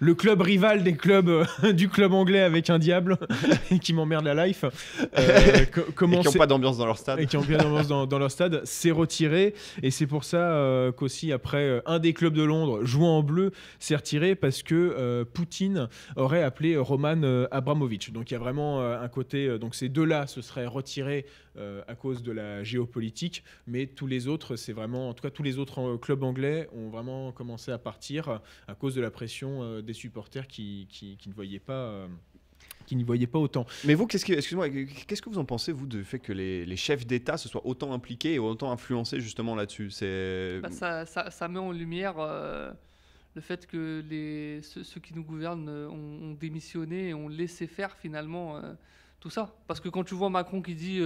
le club rival des clubs euh, du club anglais avec un diable qui m'emmerde la life. Euh, co- Et comment qui n'ont pas d'ambiance dans leur stade. et qui ont bien d'ambiance dans, dans leur stade, s'est retiré. Et c'est pour ça euh, qu'aussi, après, un des clubs de Londres, jouant en bleu, s'est retiré parce que Poutine aurait appelé Roman Abramovich. Donc il y a vraiment un côté. donc ces deux-là se seraient retirés euh, à cause de la géopolitique, mais tous les autres, c'est vraiment. En tout cas, tous les autres euh, clubs anglais ont vraiment commencé à partir à cause de la pression euh, des supporters qui, qui, qui ne voyaient pas. euh, qui n'y voyaient pas autant. Mais vous, qu'est-ce que, qu'est-ce que vous en pensez, vous, du fait que les, les chefs d'État se soient autant impliqués et autant influencés justement là-dessus? C'est. Bah, ça, ça- ça met en lumière euh, le fait que les, ceux, ceux qui nous gouvernent ont, ont démissionné et ont laissé faire finalement euh, tout ça. Parce que quand tu vois Macron qui dit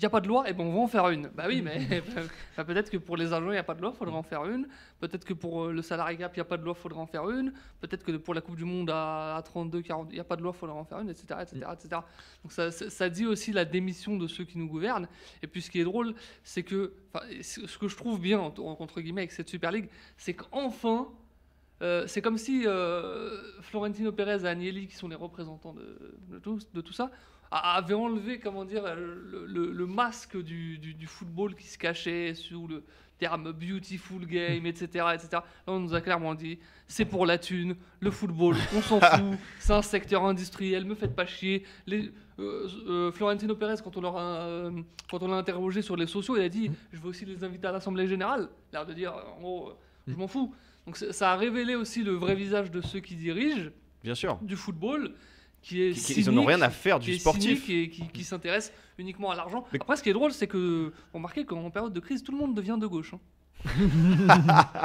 il n'y a pas de loi, et ben on va en faire une. Bah oui, mais bah, peut-être que pour les agents il n'y a pas de loi, il faudrait en faire une. Peut-être que pour euh, le salarié gap il n'y a pas de loi, il faudrait en faire une. Peut-être que pour la Coupe du Monde à, à 32, 40, il n'y a pas de loi, il faudrait en faire une, etc. etc., etc. Donc ça, dit aussi la démission de ceux qui nous gouvernent. Et puis ce qui est drôle, c'est que, ce que je trouve bien, entre entre guillemets, avec cette Super League, c'est qu'enfin, euh, c'est comme si euh, Florentino Pérez et Agnelli, qui sont les représentants de, de tout, de tout ça, a- avaient enlevé, comment dire, le, le- le masque du, du- du football qui se cachait sous le terme beautiful game, etc., etc. Là, on nous a clairement dit, c'est pour la thune, le football, on s'en fout, c'est un secteur industriel, me faites pas chier. Les, euh, euh, Florentino Pérez, quand on euh, quand on l'a interrogé sur les sociaux, il a dit, je veux aussi les inviter à l'Assemblée Générale. L'air de dire, en gros, je m'en fous. Donc ça ça a révélé aussi le vrai visage de ceux qui dirigent Bien sûr. du football, qui est Qui- cynique, ils en ont rien à faire du sportif. et qui, qui s'intéresse uniquement à l'argent. Mais- Après, ce qui est drôle, c'est que remarquez qu'en période de crise, tout le monde devient de gauche. hein.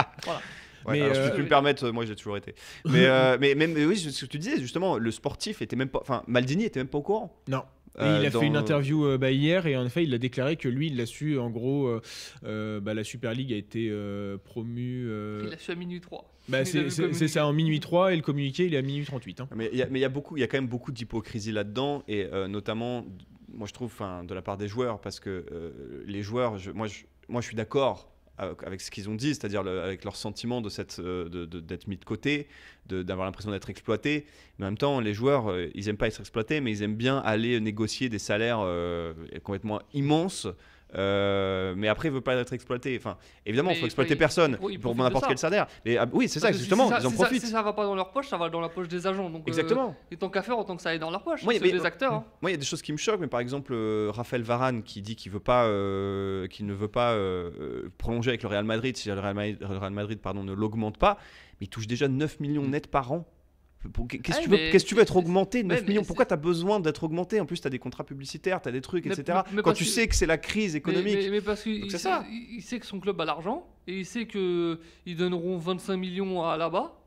Ouais, Mais, alors, si je euh, peux me permettre, euh, moi j'ai toujours été. Mais, euh, mais, mais, mais oui, ce que tu disais, justement, le sportif était même pas. Enfin, Maldini était même pas au courant. Non. Et Euh, il a dans- fait une interview euh, bah, hier et en effet il a déclaré que lui il l'a su en gros euh, euh, bah, la Super League a été euh, promue euh, Il a su à minuit 3. Bah, c'est ça en minuit 3 et le communiqué il est à minuit 38 hein. Mais il y a, y beaucoup, il y a quand même beaucoup d'hypocrisie là-dedans et euh, notamment, moi je trouve, enfin, de la part des joueurs, parce que euh, les joueurs, je- moi, je, moi je suis d'accord avec, ce qu'ils ont dit, c'est-à-dire le- avec leur sentiment de cette, euh, de- de- d'être mis de côté, de- d'avoir l'impression d'être exploité. Mais en même temps, les joueurs, ils aiment pas être exploités, mais ils aiment bien aller négocier des salaires euh, complètement immenses. Euh, mais après, il veut pas être exploité. Enfin, évidemment, il faut exploiter il- personne pour n'importe quel salaire. Mais ah, oui, c'est ça, justement, ça- ils en ça- profitent. si ça va pas dans leur poche, ça va dans la poche des agents. Donc, euh, Exactement. et tant qu'à faire, autant que ça aille dans leur poche. C'est mais- des acteurs. hein. Moi, il y a des choses qui me choquent, mais par exemple, euh, Raphaël Varane qui dit qu'il veut pas, euh, qu'il ne veut pas euh, euh, prolonger avec le Real Madrid si le Real Madrid, le Real Madrid, pardon, ne l'augmente pas, mais il touche déjà 9 millions nets par an. Pour- Qu'est-ce que Ah, tu veux, mais qu'est-ce que tu veux être augmenté? 9 mais millions Pourquoi tu as besoin d'être augmenté? En plus, tu as des contrats publicitaires, tu as des trucs, Mais- etc. mais- mais Quand tu sais que c'est la crise économique. Mais, parce qu'il sait, ça. il- sait que son club a l'argent et il sait que ils donneront 25 millions à là-bas.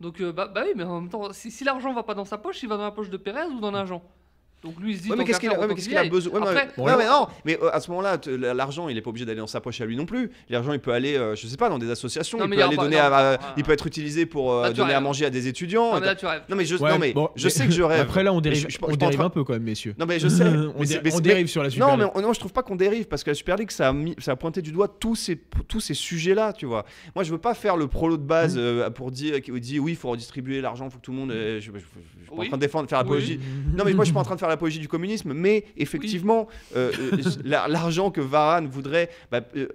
Donc euh, bah, bah oui, mais en même temps, si, si l'argent va pas dans sa poche, il va dans la poche de Pérez ou d'un agent. Donc lui il se dit. Ouais, mais qu'est-ce qu'il a, ouais, besoin Ouais, mais- Après- ouais, mais non, mais euh, à ce moment-là, te- l'argent, il est pas obligé d'aller dans sa poche à lui non plus. L'argent, il peut aller, euh, je sais pas, dans des associations. Non, il peut aller donner à, à- il être utilisé pour euh, Là, donner à manger à des étudiants. Mais là, tu rêves. Non mais je, Ouais, non mais bon, je mais- sais que je rêve. Après là, on dérive, je- je- on dérive un peu quand même, messieurs. Non mais je sais. on, mais dérive sur la Super Non mais non, je trouve pas qu'on dérive parce que la Super League ça a, mis, ça a pointé du doigt tous ces tous ces sujets là, tu vois. Moi je veux pas faire le prolo de Mmh. base euh, pour dire oui, il faut redistribuer l'argent, il faut que tout le monde euh, je, suis pas en train de défendre faire Oui. l'apologie. Non mais moi je suis pas en train de faire l'apologie du communisme, mais effectivement euh, euh, la- l'argent que Varane voudrait bah, euh,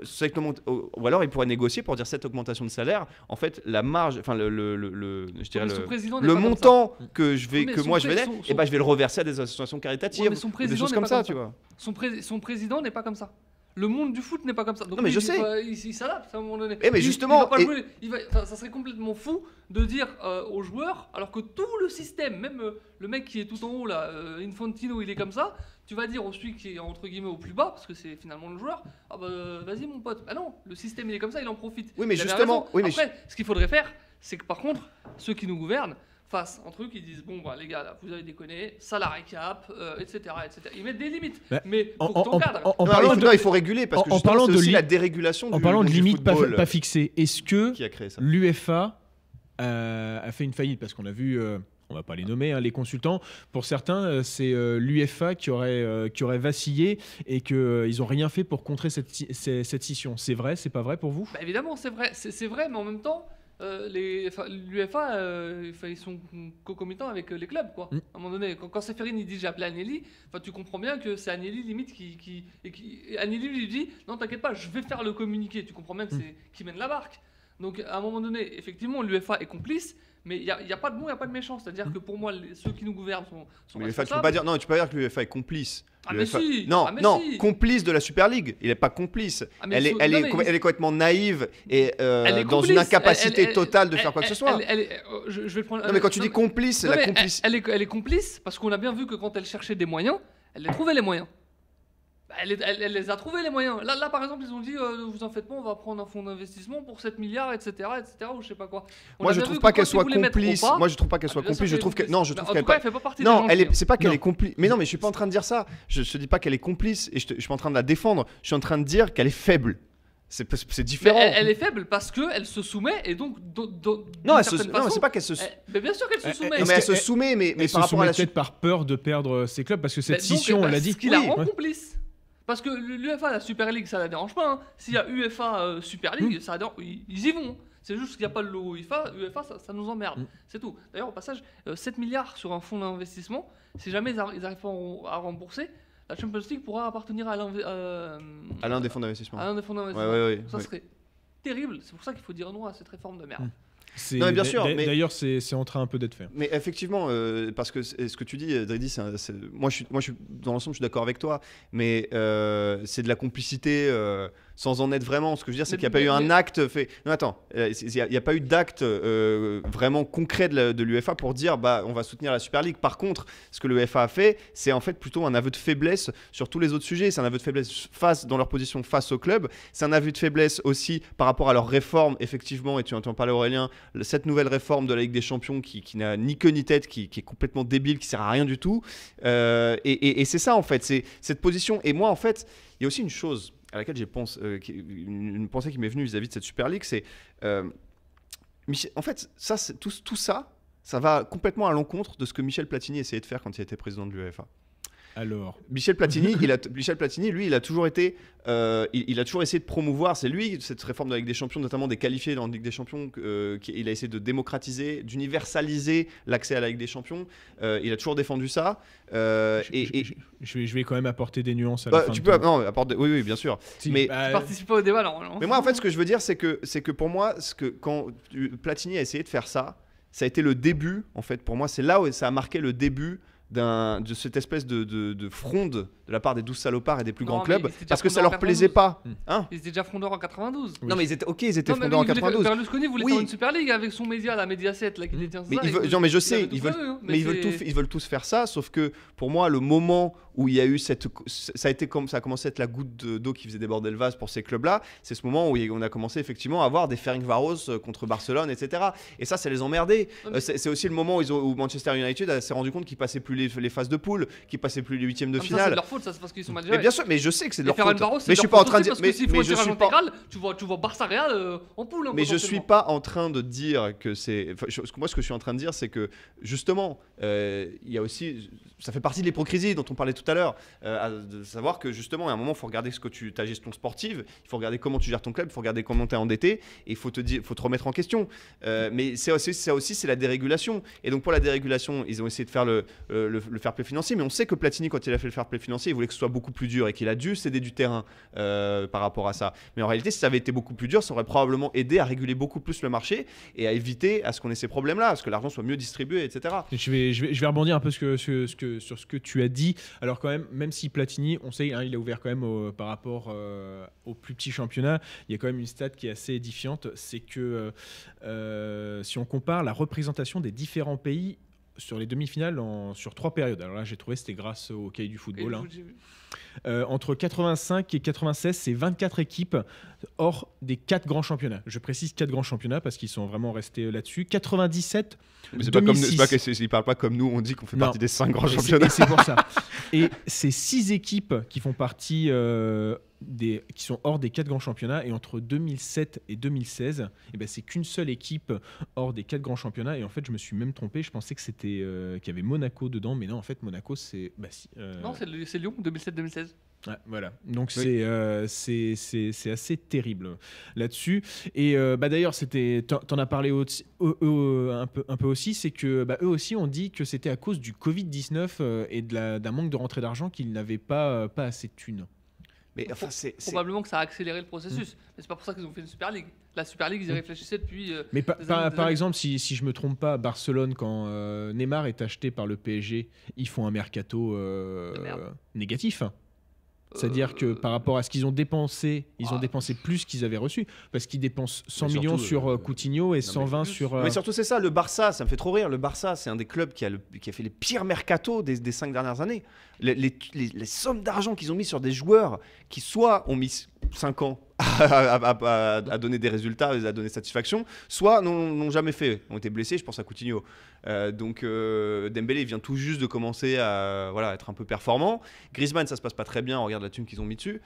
ou alors il pourrait négocier pour dire cette augmentation de salaire, en fait la marge enfin le, le, le- le- je dirais le montant que je vais que moi je vais pré- mettre, son- et ben je vais le reverser à des associations caritatives Ouais, mais son ou des choses comme ça, tu vois. Son, pré- son président n'est pas comme ça. Le monde du foot n'est pas comme ça. Donc Non, mais lui, je il sais. va- Il, il s'adapte à un moment donné. Eh, mais justement, il va pas et- jouer- il va- enfin, ça serait complètement fou de dire euh, aux joueurs, alors que tout le système, même euh, le mec qui est tout en haut là, euh, Infantino, il est comme ça. Tu vas dire au celui qui est entre guillemets au plus bas, parce que c'est finalement le joueur, ah bah vas-y mon pote. Ah non, le système il est comme ça, il en profite. Oui, mais Il justement, oui, mais Après, ce qu'il faudrait faire, c'est que par contre, ceux qui nous gouvernent fassent un truc, ils disent bon bah les gars là, vous avez déconné, salarié cap, euh, etc., etc. Ils mettent des limites, Bah, mais En, faut en- que en- t'encadres. en- en non, parlant il faut, de, non, il faut réguler parce en- que en parlant c'est de aussi la dérégulation en du, parlant de limites pas, fixées, est-ce que l'UFA euh, a fait une faillite? Parce qu'on a vu, euh, on va pas les nommer, hein, les consultants. Pour certains, euh, c'est euh, l'UFA qui aurait euh, qui aurait vacillé et que euh, ils ont rien fait pour contrer cette ces- cette scission. C'est vrai, c'est pas vrai pour vous? Bah, évidemment, c'est vrai, c'est vrai, mais en même temps, l'UFA, euh, ils sont concomitants avec euh, les clubs, quoi. Mm. À un moment donné, quand, quand Seferin il dit j'ai appelé Agnelli, tu comprends bien que c'est Agnelli limite qui, qui, et qui et Agnelli lui dit non t'inquiète pas, je vais faire le communiqué. Tu comprends bien que Mm. c'est qui mène la barque. Donc à un moment donné, effectivement, l'UFA est complice. Mais il n'y a, pas de bon, il n'y a pas de méchant. C'est-à-dire Mm. que pour moi, les- ceux qui nous gouvernent sont, sont Mais l'UEFA, tu peux pas dire non, tu peux pas dire que l'UEFA est complice. Ah, mais si Non, Ah, mais non, si complice de la Super League. Il est pas complice. Ah, elle, est, elle, non, est, mais com- il- elle est complètement naïve et euh, dans une incapacité totale de faire quoi que ce soit. elle- euh, je, je vais prendre. non, mais quand tu non, dis complice, la complice. Elle, elle est, elle est complice parce qu'on a bien vu que quand elle cherchait des moyens, elle les trouvait les moyens. Bah, Elle, elle- elle les a trouvés les moyens. Là, là par exemple, ils ont dit euh, vous en faites pas, on va prendre un fonds d'investissement pour 7 milliards, etc., etc. Ou je sais pas quoi. On Moi, je trouve pas que qu'elle ils soit complice. pas- Moi, je trouve pas qu'elle soit complice. Je trouve que non, je trouve qu'elle pas. elle fait pas partie des Non, elle. C'est pas qu'elle Non. est complice. Mais non, mais je suis pas en train de dire ça. Je, te dis pas qu'elle est complice et je, te- je suis pas en train de la défendre. Je suis en train de dire qu'elle est faible. C'est différent. elle, elle est faible parce qu'elle se soumet et donc. do- do- Non, elle se- non, façon, c'est pas qu'elle se. elle- mais bien sûr qu'elle se Elle- soumet. Non, est-ce mais elle se soumet, mais, mais Elle se par rapport à soumet la peut-être par peur de perdre euh, ses clubs? Parce que cette Bah, donc, scission, on bah, l'a dit. Ce qui la rend complice. Parce que l'UFA, la Super League, ça la dérange pas. hein. S'il y a UEFA euh, Super League, ça dérange- ils, y vont. C'est juste qu'il n'y a pas le logo UEFA. UEFA, ça, ça nous emmerde. Mm. C'est tout. D'ailleurs, au passage, euh, 7 milliards sur un fonds d'investissement, si jamais ils n'arrivent pas à rembourser, la Champions League pourra appartenir à l'un euh, à l'un des fonds d'investissement. à l'un des fonds d'investissement. ouais, ouais. Ça ouais. serait terrible. C'est pour ça qu'il faut dire non à cette réforme de merde. Mm. Non, mais bien sûr, d'a- mais- D'ailleurs, c'est en train un peu d'être fait. Mais effectivement, euh, parce que ce que tu dis, euh, Dridi, moi, je suis, moi, je suis dans l'ensemble, je suis d'accord avec toi, mais euh, c'est de la complicité euh, sans en être vraiment. Ce que je veux dire, c'est qu'il n'y a pas eu un acte fait. Non, attends, euh, il n'y a, pas eu d'acte euh, vraiment concret de l'UEFA pour dire, bah, on va soutenir la Super League. Par contre, ce que l'UEFA a fait, c'est en fait plutôt un aveu de faiblesse sur tous les autres sujets. C'est un aveu de faiblesse face dans leur position face au club. C'est un aveu de faiblesse aussi par rapport à leur réforme, effectivement. Et tu entends parler Aurélien, cette nouvelle réforme de la Ligue des Champions qui, qui n'a ni queue ni tête, qui, qui est complètement débile, qui sert à rien du tout. Euh, et et- et c'est ça en fait, c'est cette position. Et moi en fait, il y a aussi une chose à laquelle j'ai pense, euh, une, pensée qui m'est venue vis-à-vis de cette Super League, c'est euh, en fait ça, tout, tout ça, ça va complètement à l'encontre de ce que Michel Platini essayait de faire quand il était président de l'UEFA. Alors, Michel Platini, il a, Michel Platini, lui, il a toujours été, euh, il, il a toujours essayé de promouvoir. C'est lui cette réforme de la Ligue des Champions, notamment des qualifiés dans la Ligue des Champions, euh, qui- il a essayé de démocratiser, d'universaliser l'accès à la Ligue des Champions. Euh, il a toujours défendu ça. Euh, je, et, je- et- je- je vais, je vais quand même apporter des nuances à la bah, fin tu peux, non, apporte- oui, oui, bien sûr. Si, mais- bah, Tu participes pas au débat, alors. Mais moi, en fait, ce que je veux dire, c'est que, c'est que pour moi, ce que, quand Platini a essayé de faire ça, ça a été le début, en fait, pour moi, c'est là où ça a marqué le début de cette espèce de, de- de fronde de la part des 12 salopards et des plus Non, grands mais clubs, parce que ça leur plaisait pas. Hein Ils étaient déjà frondeurs en 92. Oui. Non, mais ils étaient, ok, ils étaient Non, mais fondés en il voulait- 92. Berlusconi voulait Oui. faire une Super League avec son média, la Mediaset, là, qui détient Mais ça. voulait- non, mais je sais, ils veulent, prévu, hein, mais ils veulent, tout, ils veulent tous faire ça, sauf que pour moi, le moment où il y a eu cette, ça a été comme ça a commencé à être la goutte de- d'eau qui faisait déborder le vase pour ces clubs-là, c'est ce moment où on a commencé effectivement à avoir des Ferencvaros euh, contre Barcelone, etc. Et ça, ça les emmerdait. Mais- Euh, C'est aussi le moment où, Manchester United s'est rendu compte qu'ils passaient plus les, phases de poule, qu'ils passaient plus les huitièmes de mais ça, c'est de finale. Ça, c'est parce qu'ils sont Mais bien sûr, mais je sais que c'est de leur faute. Mais je suis pas en train de dire, mais, mais je suis pas. tu vois, tu vois Barça Real euh, en poule. hein, Mais je suis pas en train de dire que c'est. moi, ce que je suis en train de dire, c'est que justement, euh, il y a aussi. Ça fait partie de l'hypocrisie dont on parlait tout à l'heure. euh, de savoir que justement, à un moment, il faut regarder ce que tu, ta gestion sportive, il faut regarder comment tu gères ton club, il faut regarder comment tu es endetté, et il faut te, faut te remettre en question. Euh, mais ça aussi, c'est la dérégulation. Et donc, pour la dérégulation, ils ont essayé de faire le, le, le fair play financier, mais on sait que Platini, quand il a fait le fair play financier, il voulait que ce soit beaucoup plus dur et qu'il a dû céder du terrain euh, par rapport à ça. Mais en réalité, si ça avait été beaucoup plus dur, ça aurait probablement aidé à réguler beaucoup plus le marché et à éviter à ce qu'on ait ces problèmes-là, à ce que l'argent soit mieux distribué, etc. Je vais, rebondir un peu ce, ce que, sur ce que tu as dit. Alors quand même, même si Platini, on sait, hein, il a ouvert quand même au- par rapport euh, au plus petit championnat, il y a quand même une stat qui est assez édifiante, c'est que euh, si on compare la représentation des différents pays sur les demi-finales en- sur trois périodes. Alors là, j'ai trouvé c'était grâce au cahier du football. hein. Euh, entre 85 et 96, c'est 24 équipes hors des quatre grands championnats. Je précise quatre grands championnats parce qu'ils sont vraiment restés là-dessus. 97 Mais c'est pas comme, 2006. c'est pas que c'est- ils parlent pas comme nous, on dit qu'on fait Non. partie des cinq grands Et championnats. et C'est pour ça. Et c'est six équipes qui font partie euh, des, qui sont hors des quatre grands championnats. Et entre 2007 et 2016, eh ben, c'est qu'une seule équipe hors des quatre grands championnats. Et en fait, je me suis même trompé. Je pensais que c'était euh, qu'il y avait Monaco dedans, mais non. En fait, Monaco, c'est bah, si, euh, Non, c'est Lyon, 2007-2016. Ouais, voilà. Donc Oui. c'est euh, c'est c'est- c'est assez terrible là-dessus. Et euh, bah d'ailleurs, c'était t'en as parlé un peu un peu aussi, c'est que bah, eux aussi ont dit que c'était à cause du Covid 19 euh, et de la- d'un manque de rentrée d'argent qu'ils n'avaient pas euh, pas assez de thunes. Mais enfin, c'est. Probablement que ça a accéléré le processus. Mm. Mais c'est pas pour ça qu'ils ont fait une Super League. La Super League, ils y réfléchissaient depuis. euh, Mais pa- Des par, années, des par années. exemple, si, si je me trompe pas, Barcelone, quand euh, Neymar est acheté par le PSG, ils font un mercato euh, De merde. C'est-à-dire que euh, par rapport à ce qu'ils ont dépensé, ils ont Ah. dépensé plus qu'ils avaient reçu. Parce qu'ils dépensent 100 Mais millions sur euh, euh, Coutinho et mais 120 juste- sur. euh, Mais surtout, c'est ça, le Barça, ça me fait trop rire. Le Barça, c'est un des clubs qui a, le- qui a fait les pires mercatos des, des cinq dernières années. Les, les- les- les sommes d'argent qu'ils ont mis sur des joueurs qui, soit ont mis 5 ans à, à- à- à donner des résultats, à donner satisfaction, soit n'ont jamais fait, ont été blessés. Je pense à Coutinho. Euh, donc euh, Dembélé vient tout juste de commencer à voilà, être un peu performant. Griezmann, ça se passe pas très bien. On regarde la thune qu'ils ont mis dessus.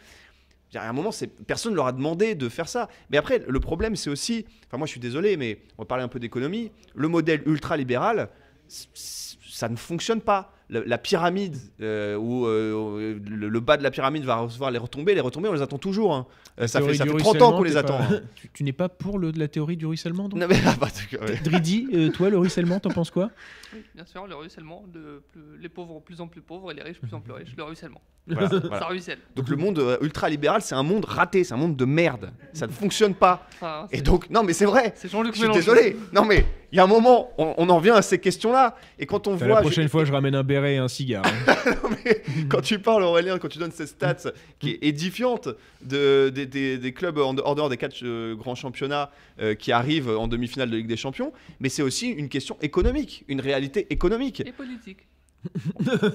A un moment, personne ne leur a demandé de faire ça. Mais après, le problème, c'est aussi, enfin moi je suis désolé, mais on va parler un peu d'économie. Le modèle ultra-libéral, ça ne fonctionne pas. La, pyramide, euh, où euh, le, le bas de la pyramide va recevoir les retombées, les retombées, on les attend toujours. hein. Euh, ça fait, ça fait 30 ans qu'on les attend. pas- hein. tu, tu n'es pas pour le, la théorie du ruissellement donc Non, mais, ah, bah, ouais. Dridi, euh, toi, le ruissellement, t'en penses quoi? Oui, bien sûr, le ruissellement. de plus- les pauvres plus en plus pauvres et les riches plus en plus riches. Le ruissellement. Voilà, voilà. Ça ruisselle. Donc le monde euh, ultra-libéral, c'est un monde raté, c'est un monde de merde. Ça ne fonctionne pas. Enfin, Et donc, non mais c'est vrai. c'est Jean-Luc Je suis désolé. Non mais il y a un moment, on, on en revient à ces questions-là. Et quand on voit, La prochaine je- fois, je ramène un béret et un cigare. hein. Non, mais quand tu parles Aurélien, quand tu donnes ces stats qui est édifiante de, des, des- des clubs en, en dehors des quatre euh, grands championnats euh, qui arrivent en demi-finale de Ligue des Champions, mais c'est aussi une question économique, une réalité économique. Et politique.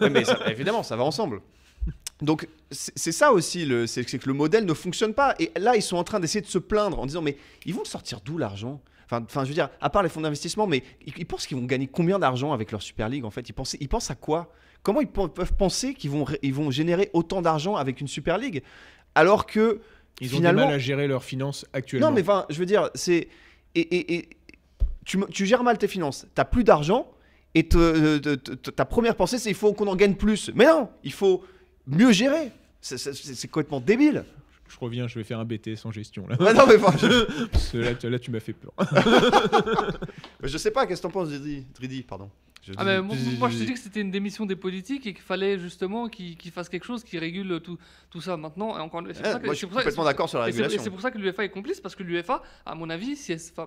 Ouais, mais ça- évidemment, ça va ensemble. Donc c'est ça aussi, c'est que le modèle ne fonctionne pas. Et là, ils sont en train d'essayer de se plaindre en disant mais ils vont sortir d'où l'argent? Enfin, enfin, je veux dire, à part les fonds d'investissement, mais ils, ils pensent qu'ils vont gagner combien d'argent avec leur Super League en fait? Ils pensent, ils pensent à quoi? Comment ils pe- peuvent penser qu'ils vont, ils vont générer autant d'argent avec une Super League? Alors que Ils ont du mal à gérer leurs finances actuellement. non, mais enfin, je veux dire, c'est. Et, et- et tu, gères mal tes finances, t'as plus d'argent, et te- te- te- ta première pensée, c'est il faut qu'on en gagne plus. Mais non, il faut mieux gérer. C'est- C'est c'est complètement débile. Je reviens, je vais faire un BT sans gestion là. Ouais, non, mais bon, je, Parce que là, tu- là, tu m'as fait peur. je sais pas, qu'est-ce que t'en penses, Dridi, Dridi, pardon. Je Ah dis- mais moi, moi, je te dis que c'était une démission des politiques et qu'il fallait justement qu'ils qu'ils fassent quelque chose qui régule tout, tout ça maintenant. Et encore, c'est pour Ouais, ça que- moi, je suis complètement d'accord sur la régulation. C'est pour ça que l'UEFA est complice parce que l'UEFA, à mon avis, si elle, enfin,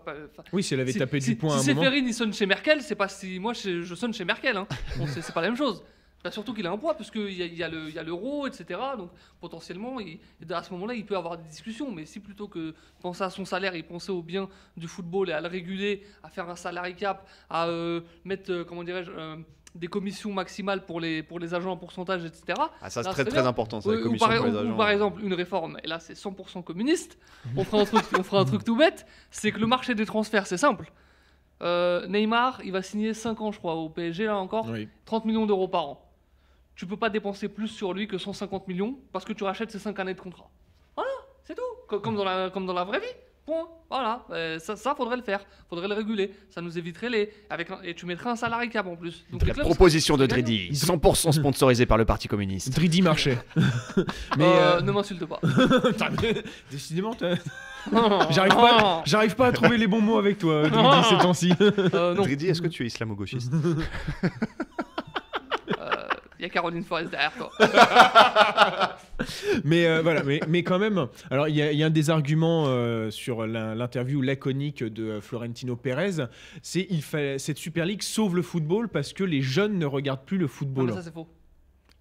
Oui, si elle avait si, tapé si- du poing à si un moment. Séphérine il sonne chez Merkel, c'est pas si moi je, je sonne chez Merkel. Hein. Bon, c'est pas la même chose. Bah, surtout qu'il a un poids, parce qu'il y y a le- l'euro, etc. Donc potentiellement, il- à ce moment-là, il peut avoir des discussions. Mais si plutôt que penser à son salaire, il pensait au bien du football et à le réguler, à faire un salary cap, à euh, mettre, euh, comment dirais-je, euh, des commissions maximales pour les, pour les agents en pourcentage, etc. Ah, ça, c'est très, très important, ça, Ou, les ou commissions par, pour les ou- ou agents. par exemple, une réforme, et là c'est 100% communiste, on fera un truc, on fera un truc tout bête, c'est que le marché des transferts, c'est simple. Euh, Neymar, il va signer 5 ans, je crois, au PSG, là encore, Oui. 30 millions d'euros par an. Tu peux pas dépenser plus sur lui que 150 millions parce que tu rachètes ses 5 années de contrat. Voilà, c'est tout. Co- Comme dans la, comme dans la vraie vie. Point. Voilà. Euh, ça, ça, faudrait le faire. Faudrait le réguler. Ça nous éviterait les. Avec un- Et tu mettrais un salarié cap en plus. Donc, La clubs proposition de. Dridi, 100% sponsorisée par le Parti communiste. Dridi marchait. mais Euh, euh, Ne m'insulte pas. décidément, j'arrive pas, j'arrive pas à trouver les bons mots avec toi, Dridi, ces temps-ci. Euh. Dridi, est-ce que tu es islamo-gauchiste? Il y a Caroline Forest derrière toi. Mais euh, voilà, mais, mais quand même, alors il y, a- il y a un des arguments euh, sur la- l'interview laconique de euh, Florentino Pérez, c'est il cette Super League sauve le football parce que les jeunes ne regardent plus le Non, football. mais ça c'est faux.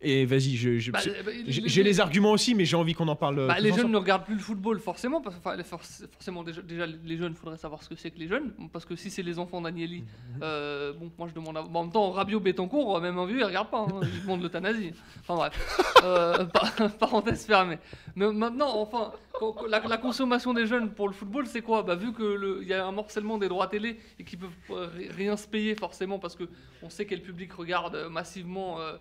Et vas-y, je- je- Bah, les- les arguments aussi, mais j'ai envie qu'on en parle. euh, Bah, les jeunes ne regardent plus le football forcément parce que enfin, forcément déjà, déjà, les jeunes faudrait savoir ce que c'est que les jeunes parce que si c'est les enfants d'Agnelli Mhm. euh, bon moi je demande à... bon, en même temps Rabiot Betancourt même un vieux il regarde pas hein, il demande l'euthanasie enfin bref Euh, par- parenthèse fermée mais maintenant enfin quand- la, la consommation des jeunes pour le football c'est quoi? Bah vu que le- il y a un morcellement des droits télé et qu'ils peuvent euh, ri- rien se payer forcément parce que on sait quel public regarde euh, massivement euh, euh,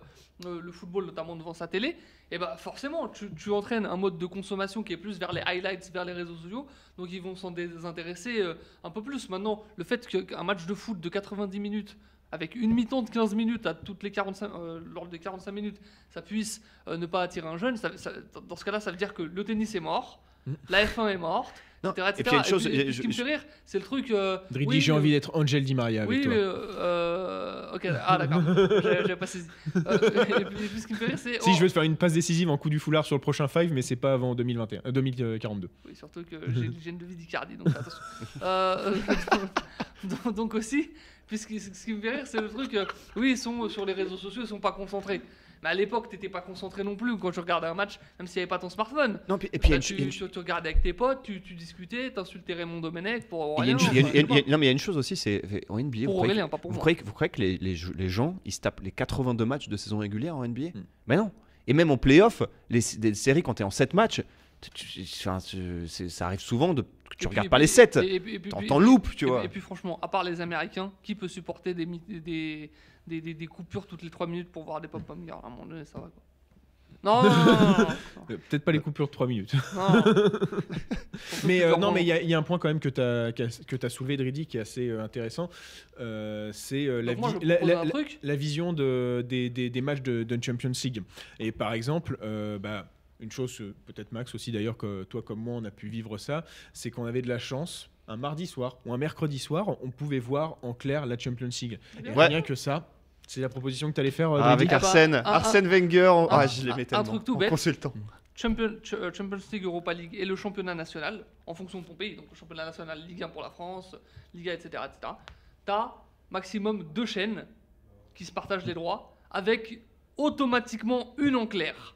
le football notamment devant sa télé et bah forcément, tu, tu entraînes un mode de consommation qui est plus vers les highlights, vers les réseaux sociaux, donc ils vont s'en désintéresser euh, un peu plus. Maintenant, le fait qu'un match de foot de 90 minutes, avec une mi-temps de 15 minutes à toutes les 45, euh, lors des 45 minutes, ça puisse euh, ne pas attirer un jeune, ça- ça- dans ce cas-là, ça veut dire que le tennis est mort, la F1 est morte, Non, etc. et puis il y a une chose, puis- et puis je- ce qui me fait rire, c'est le truc... euh, Dridi, oui, j'ai euh, envie d'être Angel Di Maria avec oui, toi. mais euh, euh, ok, ah d'accord, j'avais pas saisi. Euh, et puis, et puis ce qui me fait rire, c'est Si oh, je vais te faire une passe décisive en coup du foulard sur le prochain Five, mais c'est pas avant 2021, euh, 2042. Oui, surtout que j'ai une de d'Icardi, donc attention. Euh, donc, donc aussi, puisque ce qui me fait rire, c'est le truc, euh, oui, ils sont sur les réseaux sociaux, ils sont pas concentrés. Mais à l'époque, t'étais pas concentré non plus quand tu regardais un match, même s'il n'y avait pas ton smartphone. Non, puis- et puis il y a Là, une- tu, une- tu- tu regardais avec tes potes, tu, tu discutais, t'insultais Raymond Domenech pour il y a rien. non, mais il y a une chose aussi, c'est en NBA. vous Pour croyez, Aurélien, pas pour vous moi. croyez que- vous croyez que les, les, les gens, ils se tapent les 82 matchs de saison régulière en NBA Hmm. Mais non. Et même en playoff, les, des séries, quand tu es en 7 matchs, tu- tu- enfin, tu- c'est- ça arrive souvent de, que tu Et puis- regardes pas puis- les 7. et- et puis- et puis- T'en loupes, tu et, vois. et puis franchement, à part les Américains, qui peut supporter des, des, des- des coupures toutes les 3 minutes pour voir des pop-pom girls À un moment donné, ça va quoi. Non, non, non, non, non, Euh, Peut-être pas les coupures de 3 minutes. non. Mais euh, non, mais il y, a y un point quand même que tu as, que as soulevé, Dridi, qui est assez euh, intéressant. Euh, c'est euh, la, vi- vision de, des, des- des matchs de, de Champions League. Et par exemple, euh, bah, une chose, euh, peut-être Max aussi d'ailleurs, que toi comme moi, on a pu vivre ça, c'est qu'on avait de la chance. Un mardi soir ou un mercredi soir, on pouvait voir en clair la Champions League. Et Ouais. rien que ça, c'est la proposition que tu allais faire, euh, Ah, avec Ah bah, Arsène, un- Arsène Wenger, ah, je l'aimais un tellement. truc tout bête. consultant. Euh, Champions League, Europa League et le championnat national, en fonction de ton pays, donc le championnat national, Ligue 1 pour la France, Liga, etc., etc., t'as maximum deux chaînes qui se partagent les droits avec automatiquement une en clair.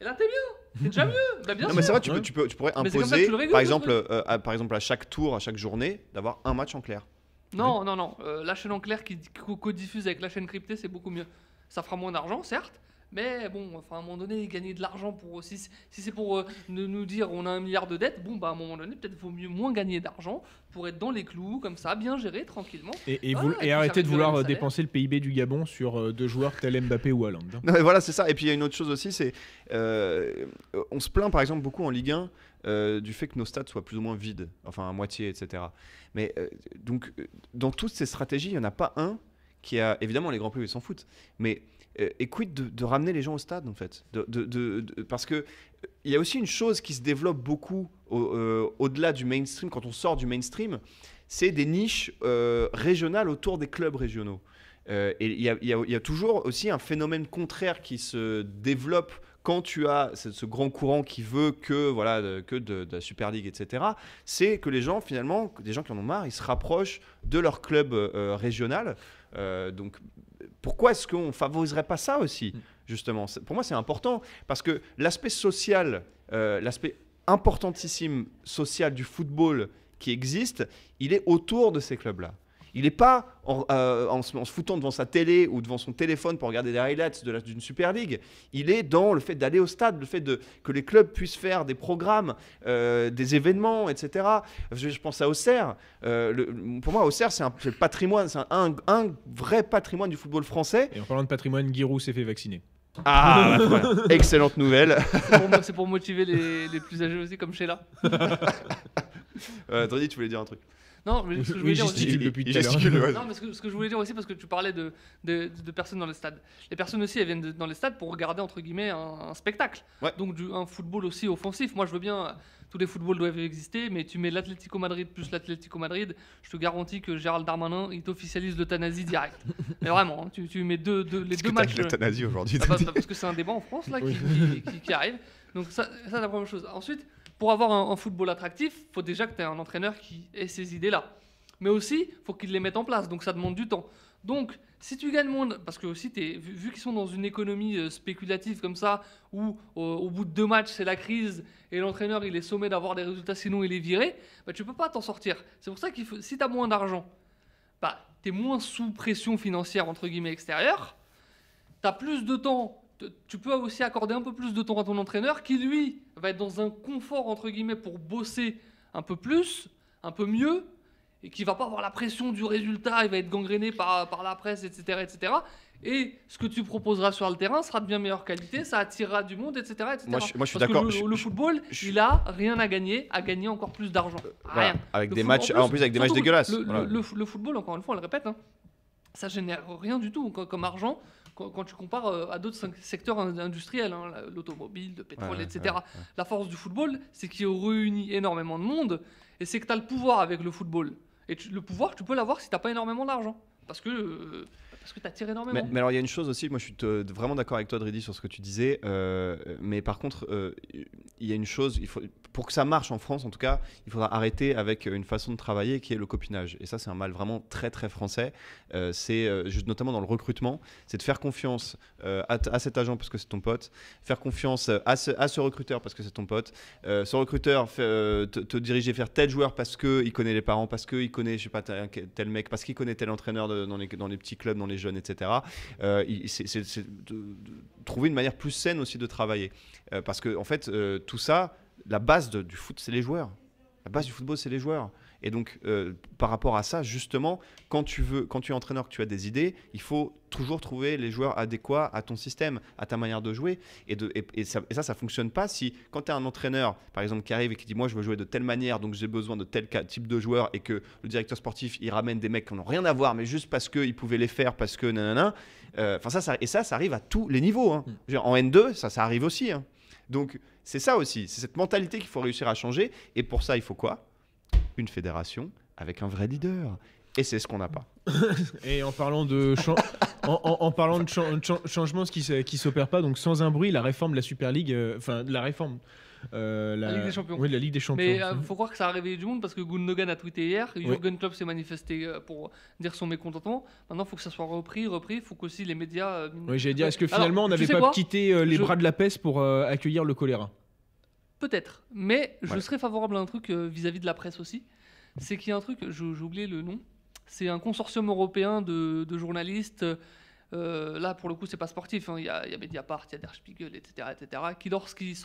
Et là, t'es bien, t'es déjà mieux, bah, bien Non, sûr. mais c'est vrai, tu, peux, tu, peux, tu pourrais Mais c'est comme ça que imposer, tu le régules, par le exemple, euh, à, par exemple, à chaque tour, à chaque journée, d'avoir un match en clair. Non, non, non. euh, la chaîne en clair qui co- codiffuse avec la chaîne cryptée, c'est beaucoup mieux. Ça fera moins d'argent, certes. Mais bon, enfin, à un moment donné, gagner de l'argent pour aussi. Si c'est pour euh, nous dire on a un milliard de dettes, bon, bah à un moment donné, peut-être vaut mieux moins gagner d'argent pour être dans les clous, comme ça, bien géré, tranquillement. Et, ça de vouloir euh, dépenser le PIB du Gabon sur euh, deux joueurs tels Mbappé ou Haaland. hein. Non, mais voilà, c'est ça. Et puis il y a une autre chose aussi, c'est. euh, on se plaint par exemple beaucoup en Ligue 1 euh, du fait que nos stades soient plus ou moins vides, enfin à moitié, etc. Mais euh, donc, dans toutes ces stratégies, il n'y en a pas un qui a évidemment les grands prix, ils s'en foutent, mais et quid de, ramener les gens au stade en fait Parce que euh, il y a aussi une chose qui se développe beaucoup au- euh, au-delà du mainstream, quand on sort du mainstream, c'est des niches euh, régionales autour des clubs régionaux. Euh, et il y, a- toujours aussi un phénomène contraire qui se développe quand tu as ce, grand courant qui veut que voilà de- que de, la Super League, etc. C'est que les gens finalement, des gens qui en ont marre, ils se rapprochent de leur club euh, régional. Euh, donc pourquoi est-ce qu'on favoriserait pas ça aussi Mm. justement? Pour moi, c'est important parce que l'aspect social, euh, l'aspect importantissime social du football qui existe, il est autour de ces clubs-là. Il n'est pas en, euh, en se, en se foutant devant sa télé ou devant son téléphone pour regarder des highlights de la- d'une Super League. Il est dans le fait d'aller au stade, le fait de, que les clubs puissent faire des programmes, euh, des événements, etc. Je, je pense à Auxerre. Euh, le- pour moi, Auxerre, c'est un le patrimoine, c'est un, un- un vrai patrimoine du football français. Et en parlant de patrimoine, Giroud s'est fait vacciner. Ah, bah, voilà. excellente nouvelle. C'est pour, mo- c'est pour motiver les, les plus âgés aussi, comme Sheila. Euh, Tony, tu voulais dire un truc? Non, mais ce que je Oui, voulais dire aussi. gesticule depuis Il tout à l'heure. gesticule, ouais. Non, mais ce que, ce que je voulais dire aussi, parce que tu parlais de, de, de personnes dans les stades. Les personnes aussi, elles viennent de- dans les stades pour regarder, entre guillemets, un, un spectacle. Ouais. Donc du, un football aussi offensif. Moi, je veux bien, euh, tous les footballs doivent exister, mais tu mets l'Atlético Madrid plus l'Atlético Madrid, je te garantis que Gérald Darmanin, il t'officialise l'euthanasie direct. mais vraiment, hein, tu, tu mets deux, deux- les deux que matchs. de l'euthanasie aujourd'hui Ah bah, bah, parce que c'est un débat en France là qui, qui- qui- qui arrive. Donc ça, ça c'est la première chose. Ensuite, pour avoir un, football attractif, faut déjà que tu aies un entraîneur qui ait ces idées-là. Mais aussi, faut qu'il les mette en place. Donc ça demande du temps. Donc si tu gagnes moins, parce que aussi t'es- vu, qu'ils sont dans une économie euh, spéculative comme ça, où au, bout de deux matchs c'est la crise et l'entraîneur il est sommé d'avoir des résultats sinon il est viré, bah tu peux pas t'en sortir. C'est pour ça faut, si tu as moins d'argent, bah tu es moins sous pression financière entre guillemets extérieure tu as plus de temps, te- tu peux aussi accorder un peu plus de temps à ton entraîneur qui, lui, va être dans un confort, entre guillemets, pour bosser un peu plus, un peu mieux, et qui va pas avoir la pression du résultat, il va être gangréné par, par la presse, etc., etc. Et ce que tu proposeras sur le terrain sera de bien meilleure qualité, ça attirera du monde, etc. etc. Moi, je- moi, je suis d'accord. Le, football, je- il a rien à gagner, à gagner encore plus d'argent. Voilà, Rien. avec Le des foot- matchs, en plus avec des matchs dégueulasses. Le, Voilà. football, encore une fois, on le répète, hein, ça génère rien du tout co- comme argent quand, tu compares euh, à d'autres secteurs in- industriels, hein, la- l'automobile, le pétrole, Ouais, etc. ouais, ouais. La force du football, c'est qu'il réunit énormément de monde et c'est que tu as le pouvoir avec le football. Et tu- le pouvoir, tu peux l'avoir si tu pas énormément d'argent. Parce que, euh, parce que tu attires énormément. Mais, alors il y a une chose aussi, moi je suis vraiment d'accord avec toi Dredi sur ce que tu disais, euh, mais par contre euh, il y a une chose, pour que ça marche en France en tout cas, il faudra arrêter avec une façon de travailler qui est le copinage. Et ça c'est un mal vraiment très très français, Euh, c'est euh, notamment dans le recrutement, c'est de faire confiance à, cet agent parce que c'est ton pote, faire confiance à ce, recruteur parce que c'est ton pote, ce recruteur te, te diriger vers tel joueur parce qu'il connaît les parents, parce qu'il connaît je sais pas tel, mec, parce qu'il connaît tel entraîneur dans les petits clubs, dans les jeunes, etc. Euh, c'est trouver une manière plus saine aussi de travailler. Euh, parce que, en fait, euh, tout ça, la base du foot, c'est les joueurs. La base du football, c'est les joueurs. Et donc, euh, par rapport à ça, justement, quand tu veux, quand tu es entraîneur, que tu as des idées, il faut toujours trouver les joueurs adéquats à ton système, à ta manière de jouer. Et, de, et, et ça, et ça, ça fonctionne pas si, quand tu as un entraîneur, par exemple, qui arrive et qui dit Moi, je veux jouer de telle manière, donc j'ai besoin de tel type de joueur, et que le directeur sportif, il ramène des mecs qui n'ont rien à voir, mais juste parce qu'il pouvait les faire, parce que nanana. Euh, ça, ça, et ça, ça arrive à tous les niveaux. hein. Mm. En N2, ça, ça arrive aussi. hein. Donc, c'est ça aussi. C'est cette mentalité qu'il faut réussir à changer. Et pour ça, il faut quoi? Une fédération avec un vrai leader. Et c'est ce qu'on n'a pas. Et en parlant de, en, en- en parlant de chan- chan- changement ce qui qui s'opère pas, donc sans un bruit, la réforme de la Super League, euh, enfin de la réforme. euh, La Ligue des Champions. Oui, la Ligue des Champions. Mais il faut croire que ça a réveillé du monde parce que Gundogan a tweeté hier, Oui. Jurgen Klopp s'est manifesté euh, pour dire son mécontentement. Maintenant, il faut que ça soit repris, repris. Il faut qu'aussi les médias. euh, Oui, j'allais dire, est-ce que Alors, finalement on n'avait pas quitté euh, les Je- bras de la peste pour euh, accueillir le choléra? Peut-être. Mais je Ouais. serais favorable à un truc euh, vis-à-vis de la presse aussi. C'est qu'il y a un truc, j'ai oublié le nom. C'est un consortium européen de, de journalistes. euh, là, pour le coup, c'est pas sportif. hein. Il y, a, il y a Mediapart, il y a Der Spiegel, etc., etc. Qui, lorsqu'ils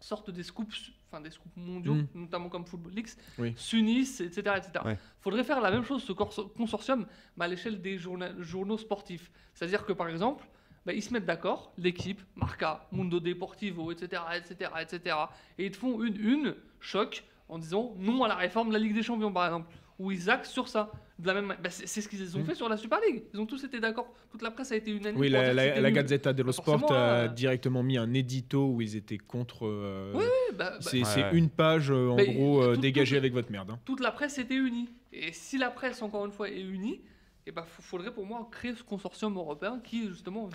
sortent des scoops, enfin des scoops mondiaux, Mm. notamment comme Football Leaks, Oui. s'unissent, etc., etc. Ouais. Faudrait faire la même chose, ce consortium, mais à l'échelle des journa- journaux sportifs. C'est-à-dire que, par exemple, bah, ils se mettent d'accord, l'équipe, Marca, Mundo Deportivo, etc., etc., etc., et ils te font une une choc en disant non à la réforme de la Ligue des Champions, par exemple, où ils axent sur ça. de la même bah, c'est c'est ce qu'ils ont fait sur la Super League. Ils ont tous été d'accord. Toute la presse a été unanime. Oui, la. Gazzetta dello Sport a euh, directement mis un édito où ils étaient contre. euh, Oui, bah, bah, c'est Ouais, c'est ouais. une page, euh, en Mais, gros, euh, tout- dégagée tout- avec votre merde. hein. toute la presse était unie. Et si la presse, encore une fois, est unie, il faudrait pour moi créer ce consortium européen qui, justement,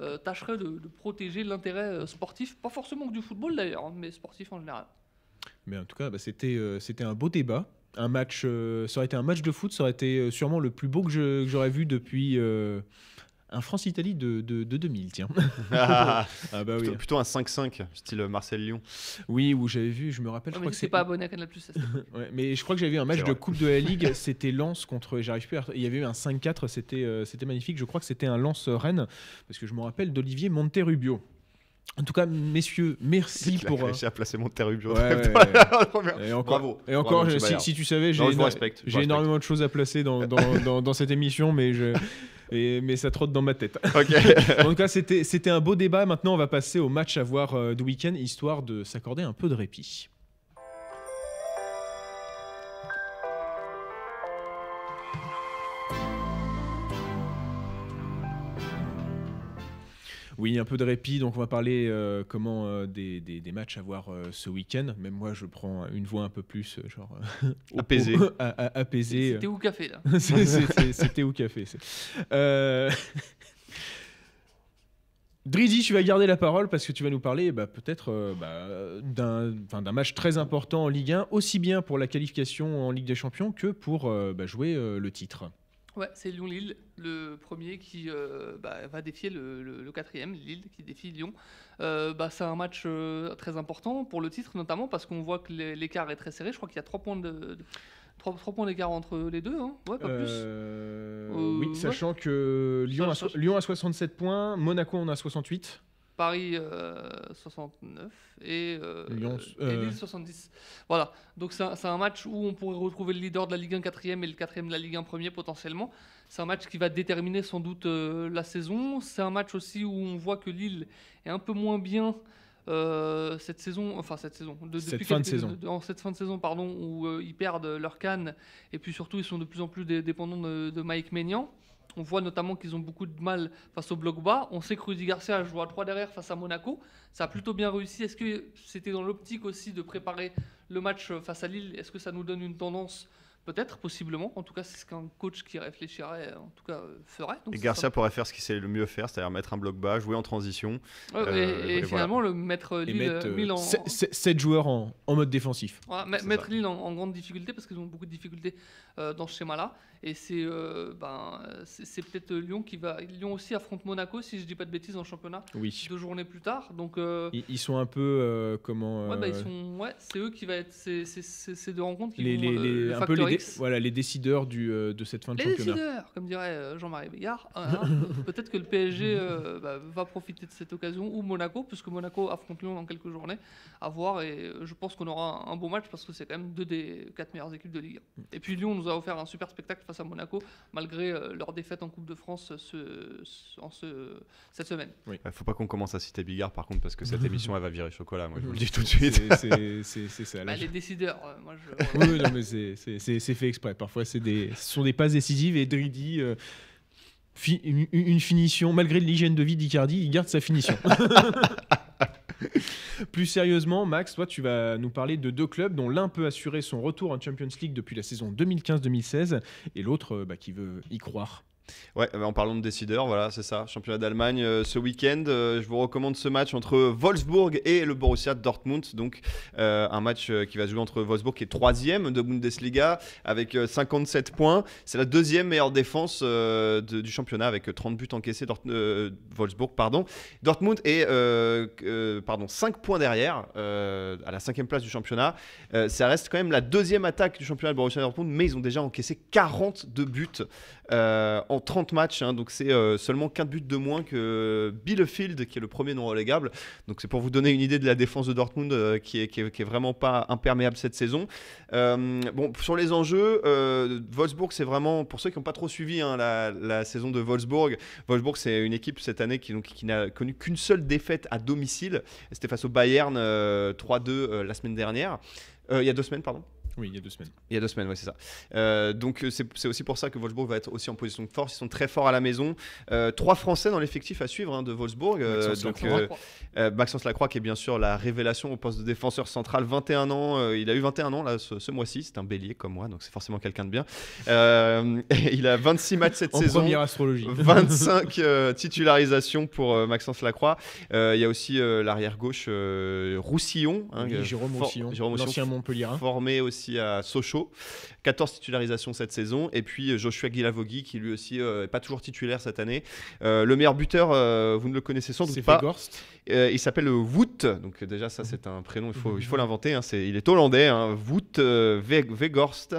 euh, tâcherait de, protéger l'intérêt euh, sportif, pas forcément que du football d'ailleurs, hein, mais sportif en général. Mais en tout cas, bah, c'était euh, un beau débat. Un match, ça aurait été un match de foot, ça aurait été sûrement le plus beau que j'aurais vu depuis un France-Italie de, de, de 2000, tiens. Ah, Ah bah oui. plutôt, plutôt un 5-5, style Marcel-Lyon. Oui, où j'avais vu, je me rappelle, je Non, crois mais que c'est pas abonné à Canal+. Ouais, mais je crois que j'avais vu un match de vrai. Coupe de la Ligue, c'était Lens contre. J'arrive plus à. Il y avait eu un 5-4, c'était euh, c'était magnifique. Je crois que c'était un Lens-Rennes, parce que je me rappelle d'Olivier Monterrubio. En tout cas, messieurs, merci pour. euh, réussi à placer Monterrubio. Ouais, ouais. Et encore, Bravo. et encore Bravo, je- si, tu savais, j'ai je je j'ai énormément de choses à placer dans, dans, dans- dans cette émission, mais, je, et- mais ça trotte dans ma tête. En tout cas, c'était c'était un beau débat. Maintenant, on va passer au match à voir euh, du week-end, histoire de s'accorder un peu de répit. Oui, un peu de répit. Donc, on va parler euh, comment euh, des, des- des matchs à voir euh, ce week-end. Même moi, je prends une voix un peu plus euh, genre au- Apaisée. au- apaisée. C'était où café là C'est- C'était c'était au café. c'est- Euh... Drizzy, tu vas garder la parole parce que tu vas nous parler bah, peut-être euh, bah, d'un enfin, d'un match très important en Ligue 1, aussi bien pour la qualification en Ligue des Champions que pour euh, bah, jouer euh, le titre. Ouais, c'est Lyon-Lille, le premier qui euh, bah, va défier le, le- le quatrième, Lille, qui défie Lyon. Euh, bah, c'est un match euh, très important pour le titre, notamment parce qu'on voit que l'é- l'écart est très serré. Je crois qu'il y a 3 points de, de- trois- trois points d'écart entre les deux, hein. ouais, pas plus. Oui, ouais. sachant que a, Lyon a 67 points, Monaco en a 68. Paris euh, 69 et, euh, Lyon, et euh, Lille 70. Voilà, donc c'est un, match où on pourrait retrouver le leader de la Ligue 1 quatrième et le quatrième de la Ligue 1 premier potentiellement. C'est un match qui va déterminer sans doute euh, la saison. C'est un match aussi où on voit que Lille est un peu moins bien euh, cette saison, enfin cette saison, de, Cette depuis fin de saison. de- en cette fin de saison, pardon, où euh, ils perdent leur canne et puis surtout ils sont de plus en plus dé- dépendants de, de Mike Maignan. On voit notamment qu'ils ont beaucoup de mal face au bloc bas. On sait que Rudy Garcia joue à 3 derrière face à Monaco. Ça a plutôt bien réussi. Est-ce que c'était dans l'optique aussi de préparer le match face à Lille? Est-ce que ça nous donne une tendance Peut-être, possiblement. En tout cas, c'est ce qu'un coach qui réfléchirait, en tout cas, euh, ferait. Donc, Et ça Garcia pourrait faire ce qu'il sait le mieux faire, c'est-à-dire mettre un bloc bas, jouer en transition. Ouais, euh, et, et et voilà. finalement, le mettre Et Lille, mettre euh, Lille en, 7 joueurs en, en mode défensif. Voilà, mettre ça. Lille en, en grande difficulté parce qu'ils ont beaucoup de difficultés euh, dans ce schéma-là. Et c'est euh, ben, c'est peut-être Lyon qui va. Lyon aussi affronte Monaco, si je dis pas de bêtises, en championnat, Oui. deux journées plus tard. Donc, euh, Ils, ils sont un peu euh, comment ouais, bah, ils sont, ouais, c'est eux qui va être. C'est c'est- c'est ces deux rencontres qui les, vont. les- euh, les- le un peu facteur les, voilà, les décideurs du, euh, de cette fin de Les championnat. décideurs, comme dirait euh, Jean-Marie Bigard. Hein, Peut-être que le PSG euh, bah, va profiter de cette occasion, ou Monaco, puisque Monaco affronte Lyon dans quelques journées, à voir. Et euh, je pense qu'on aura un, un beau match parce que c'est quand même deux des quatre meilleures équipes de Ligue 1. Et puis Lyon nous a offert un super spectacle face à Monaco, malgré euh, leur défaite en Coupe de France ce- ce- en ce- cette semaine. Il faut pas qu'on commence à citer Bigard par contre, parce que cette émission elle va virer chocolat, moi je vous le dis tout de suite. C'est- ça. Bah, les décideurs, euh, moi je. Oui, non, mais c'est- c'est fait exprès. Parfois, des, ce sont des passes décisives et Dridi, euh, fi- une, une finition, malgré l'hygiène de vie d'Icardi, il garde sa finition. Plus sérieusement, Max, toi, tu vas nous parler de deux clubs dont l'un peut assurer son retour en Champions League depuis la saison 2015-2016 et l'autre euh, bah, qui veut y croire. Ouais, bah, en parlant de décideurs, voilà, c'est ça. Championnat d'Allemagne euh, ce week-end. euh, je vous recommande ce match entre Wolfsburg et le Borussia Dortmund. Donc, euh, un match qui va se jouer entre Wolfsburg qui est troisième de Bundesliga avec euh, 57 points. C'est la deuxième meilleure défense du championnat avec 30 buts encaissés. Wolfsburg, pardon. Dortmund est pardon, 5 points derrière, à la cinquième place du championnat. Ça reste quand même la deuxième attaque du championnat de Borussia Dortmund, mais ils ont déjà encaissé 42 buts euh, en 30 matchs. hein. donc c'est euh, seulement 4 buts de moins que Bielefeld, qui est le premier non relégable. Donc c'est pour vous donner une idée de la défense de Dortmund, euh, qui, est, vraiment pas imperméable cette saison. Euh, bon, sur les enjeux, Wolfsburg, c'est vraiment, pour ceux qui n'ont pas trop suivi hein, la, saison de Wolfsburg, Wolfsburg, c'est une équipe cette année qui, qui n'a connu qu'une seule défaite à domicile. C'était face au Bayern euh, 3-2 euh, la semaine dernière. Il y a deux semaines, pardon. Oui, il y a deux semaines. Il y a deux semaines, ouais, c'est ça. Euh, donc euh, c'est aussi pour ça que Wolfsburg va être aussi en position de force. Ils sont très forts à la maison. Euh, trois Français dans l'effectif à suivre hein, de Wolfsburg. Maxence donc Lacroix. Maxence Lacroix qui est bien sûr la révélation au poste de défenseur central, 21 ans. il a eu 21 ans là ce, ce mois-ci. C'est un bélier comme moi, donc c'est forcément quelqu'un de bien. Il a 26 matchs cette En saison. première astrologie. 25 euh, titularisations pour Maxence Lacroix. Il y a aussi l'arrière gauche Roussillon. hein, Oui, Jérôme Roussillon, Jérôme Roussillon, l'ancien Montpellier. formé aussi à Sochaux. 14 titularisations cette saison. Et puis euh, Joshua Guilavogui, qui lui aussi n'est pas toujours titulaire cette année. Euh, le meilleur buteur, euh, vous ne le connaissez sans doute pas. Fegorst. Euh, il s'appelle Wout. Donc déjà, ça, c'est un prénom, il faut, l'inventer. hein. Il est hollandais. Hein. Euh, Weghorst.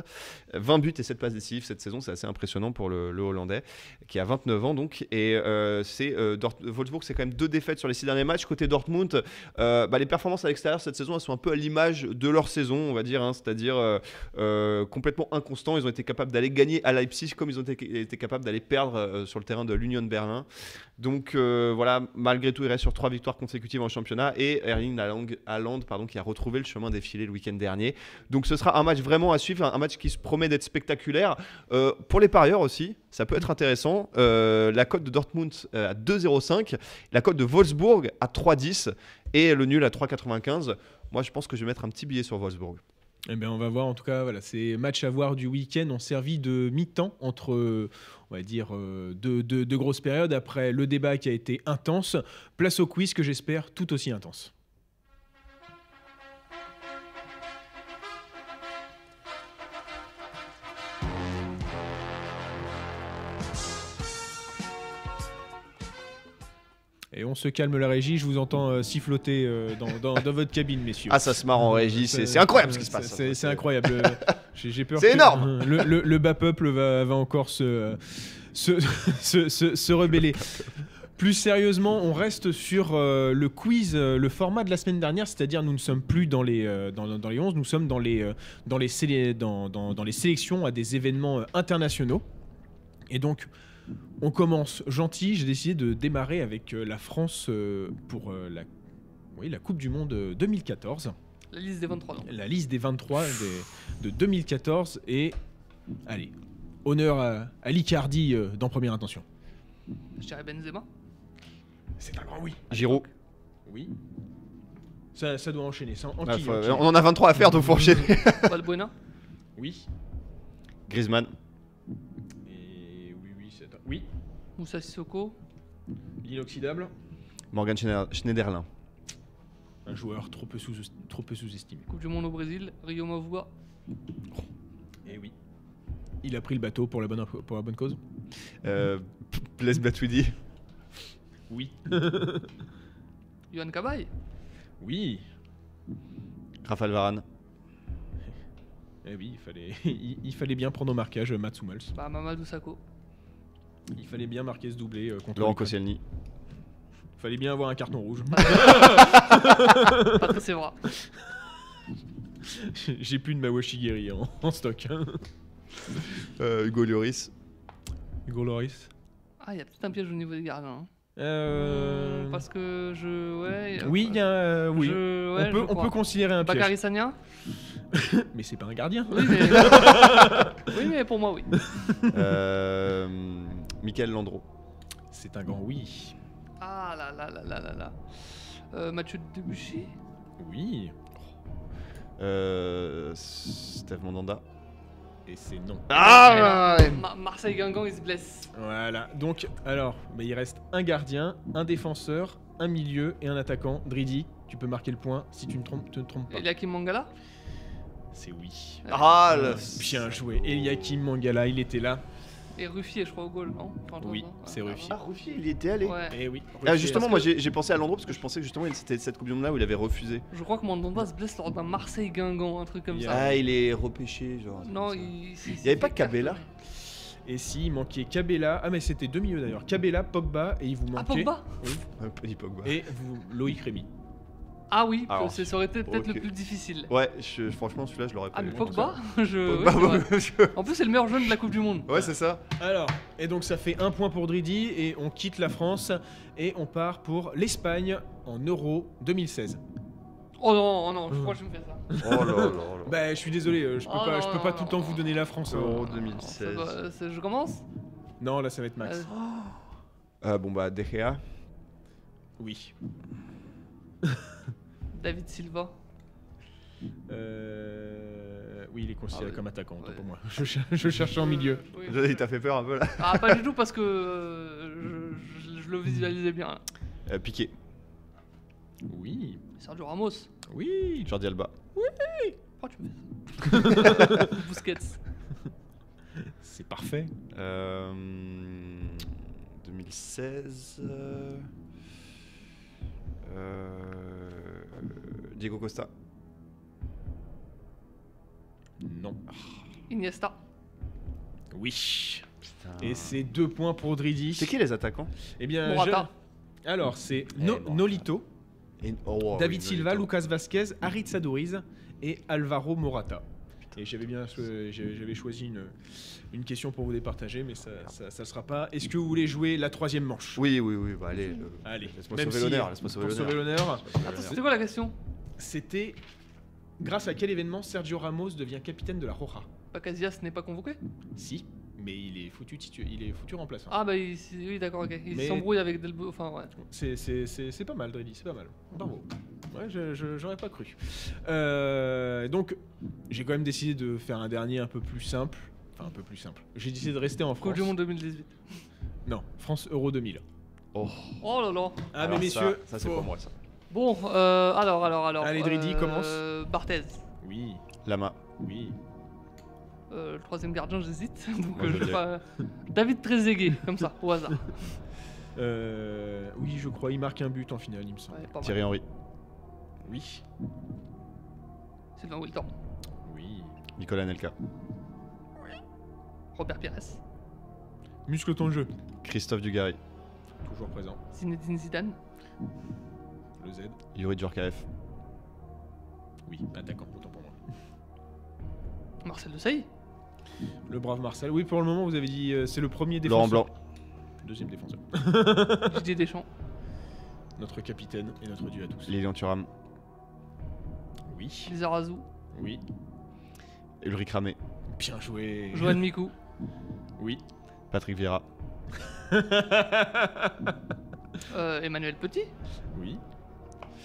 20 buts et 7 passes décisives cette saison. C'est assez impressionnant pour le, hollandais, qui a 29 ans donc. Et euh, c'est Wolfsburg, c'est quand même deux défaites sur les six derniers matchs. Côté Dortmund, bah, les performances à l'extérieur cette saison, elles sont un peu à l'image de leur saison, on va dire. hein. C'est-à-dire complètement inconstants. Ils ont été capables d'aller gagner à Leipzig comme ils ont été, capables d'aller perdre sur le terrain de l'Union Berlin. Donc voilà, malgré tout, il reste sur trois victoires consécutives en championnat et Erling Haaland, pardon, qui a retrouvé le chemin défilé le week-end dernier. Donc ce sera un match vraiment à suivre, un un match qui se promet d'être spectaculaire. Euh, pour les parieurs aussi, ça peut être intéressant. Euh, la cote de Dortmund euh, à 2,05, la cote de Wolfsburg à 3,10 et le nul à 3,95. Moi, je pense que je vais mettre un petit billet sur Wolfsburg. Eh bien, on va voir. En tout cas, ces matchs à voir du week-end ont servi de mi-temps entre, on va dire, euh, deux grosses périodes. Après le débat qui a été intense, place au quiz que j'espère tout aussi intense. Et on se calme la régie, je vous entends euh, siffloter euh, dans, dans- dans votre cabine, messieurs. Ah, ça se marre en régie, c'est incroyable ce qui se passe. C'est incroyable. J'ai peur. C'est énorme. Le, le- le bas peuple va, va encore se, se, se, se- rebeller. Plus sérieusement, on reste sur euh, le quiz, euh, le format de la semaine dernière, c'est-à-dire nous ne sommes plus dans les, euh, dans, dans les 11, nous sommes dans les, dans, les dans, les sélections à des événements internationaux. Et donc, on commence gentil. J'ai décidé de démarrer avec euh, la France euh, pour euh, la, oui, la Coupe du Monde euh, 2014 La liste des 23 noms. la liste des 23 des- de 2014 et allez, honneur à, à l'Icardi dans première intention. Je Benzema. C'est un grand oui. Giroud. Oui. Ça, ça doit enchaîner. Ça Ah, enquille, faut- enquille. on en a 23 à faire, donc faut enchaîner. Balbuena. Oui. Griezmann. Oui. Moussa Sissoko. L'inoxydable. Morgan Schneider- Schneiderlin. Un joueur trop peu sous trop peu sous-estimé. Coupe du Monde au Brésil. Rio Mavua. Et oui. Il a pris le bateau pour la bonne pour la bonne cause. Euh, Blaise Matuidi. Oui. Johan Cabaye. Oui. Raphaël Varane. Eh oui, il fallait il, il fallait bien prendre au marquage Mats Hummels. Bah, Mamadou Sakho. Il fallait bien marquer ce doublé euh, contre Laurent. Koscielny. Il fallait bien avoir un carton rouge. Patrice Evra. J'ai plus de Mawashigiri en, en stock. hein. Euh, Hugo Lloris. Hugo Loris. Ah, il y a peut-être un piège au niveau des gardiens. hein. Euh, Parce que je. Ouais. Oui, il y a, euh, oui. Je- ouais, on, peut, je on crois. peut considérer un piège. Bakary Sagna Mais c'est pas un gardien. Oui, mais. oui, mais pour moi, oui. euh, Michael Landreau. C'est un grand oui. Ah là là là là là là. Euh, Mathieu Debuchy Oui. Euh, Steve Mandanda. Et c'est non. Ah Ma- Marseille Guingamp, il se blesse. Voilà. Donc, alors, mais il reste un gardien, un défenseur, un milieu et un attaquant. Dridi, tu peux marquer le point si tu ne trompes, te trompes pas. Eliakim Mangala? C'est oui. Ah, le- Bien joué. Eliakim Mangala, il était là. Et Ruffier, je crois, au goal, non Enfin, Oui, c'est Ah, Ruffier. Ah, Ruffier, il y était allé. Ouais. Eh oui. Ah, justement, moi que- j'ai pensé à Landreau parce que je pensais que justement il- c'était cette Coupe du Monde là où il avait refusé. Je crois que Mandanda se blesse lors d'un Marseille Guingamp, un truc comme ça. Ah, il est repêché, genre. Non, il. Il y avait pas Cabella Et si, il manquait Cabella. Ah, mais c'était deux milieux d'ailleurs. Cabella, Pogba, et il vous Ah, manquait. Pogba Un petit Pogba. Et vous, Loïc Rémy. Ah oui, Alors, ça aurait été peut-être le plus difficile. Ouais, je- franchement celui-là je l'aurais pas Ah, mais. Pogba je... Pogba, En plus, c'est le meilleur jeune de la Coupe du Monde. Ouais, c'est ça. Alors, et donc ça fait un point pour Dridi, et on quitte la France, et on part pour l'Espagne en Euro 2016. Oh non, oh non, je crois que je me fais ça. Oh là là là. Bah, je suis désolé, euh, je peux Oh pas, non, je peux pas non, tout le temps non. vous donner la France. hein. Euro Ça 2016. doit- c'est- je commence? Non, là, ça va être Max. Euh, Euh, bon bah De Gea. Oui. David Silva. Euh... Oui, il est considéré Ah ouais. comme attaquant, Ouais. pour moi. Je, cher- je cherchais en milieu. Oui. Il t'a fait peur un peu là. Ah, pas du tout parce que euh, je, je- je le visualisais bien. Euh, Piqué. Oui. Sergio Ramos. Oui. Jordi Alba. Tu me ça Busquets. C'est parfait. Euh, 2016. Euh, Diego Costa. Non. Iniesta. Oui. Putain. Et c'est deux points pour Dridi. C'est qui les attaquants? Eh bien, Morata. je- Alors, c'est Eh. Nolito, Et- oh, wow, David oui, Silva, Nolito. Lucas Vasquez, Harit Adoriz et Alvaro Morata. Et j'avais bien j'avais choisi une, une question pour vous départager, mais ça ne ça, sera pas. Est-ce que vous voulez jouer la troisième manche? Oui, oui, oui. Bah, allez. euh, Allez, Laisse-moi sauver si- l'honneur. Laisse-moi sauver pour sauver l'honneur. c'était quoi la question? C'était grâce à quel événement Sergio Ramos devient capitaine de la Roja? Bah, Casillas n'est pas convoqué? Si, mais il est foutu, titu- il est foutu remplaçant. Ah, bah, il, oui, d'accord, ok. Il Mais- s'embrouille avec Delbo. Enfin, ouais. C'est- C'est c'est- c'est pas mal, Dredi, c'est pas mal. Bravo. Ouais, je- je- j'aurais pas cru. Euh, donc, j'ai quand même décidé de faire un dernier un peu plus simple. Enfin, un peu plus simple. J'ai décidé de rester en Coupe France. du Monde 2018. Non, France Euro 2000. Oh. Oh là là. Ah, Alors mais messieurs. Ça, c'est pour moi, ça. Bon, euh, alors, alors, alors. Allez, Dridi, euh, commence. Barthez. Oui, Lama. oui. Euh, le troisième gardien, j'hésite. Donc, Moi, euh, je vais pas. David Trezeguet, comme ça, au hasard. Euh, oui, je crois, il marque un but en finale, il me semble. Ouais. Thierry Henry. Oui, Sylvain Wilton. oui. Nicolas Nelka. Robert Pires. Muscle ton jeu. Christophe Dugarry. Toujours présent. Zinedine Zidane. Le Z. Yuri Djorkaeff. Oui, attaquant, autant pour moi. Marcel Desailly. Le brave Marcel. Oui, pour le moment, vous avez dit euh, c'est le premier Laurent défenseur. Blanc. Deuxième défenseur. Didier Deschamps. Notre capitaine et notre dieu à tous. Lilian Thuram. Oui. Lisa Razou. Oui. Ulrich Ramé. Bien joué. Johan Mikou. Oui. Patrick Vieira. euh, Emmanuel Petit. oui.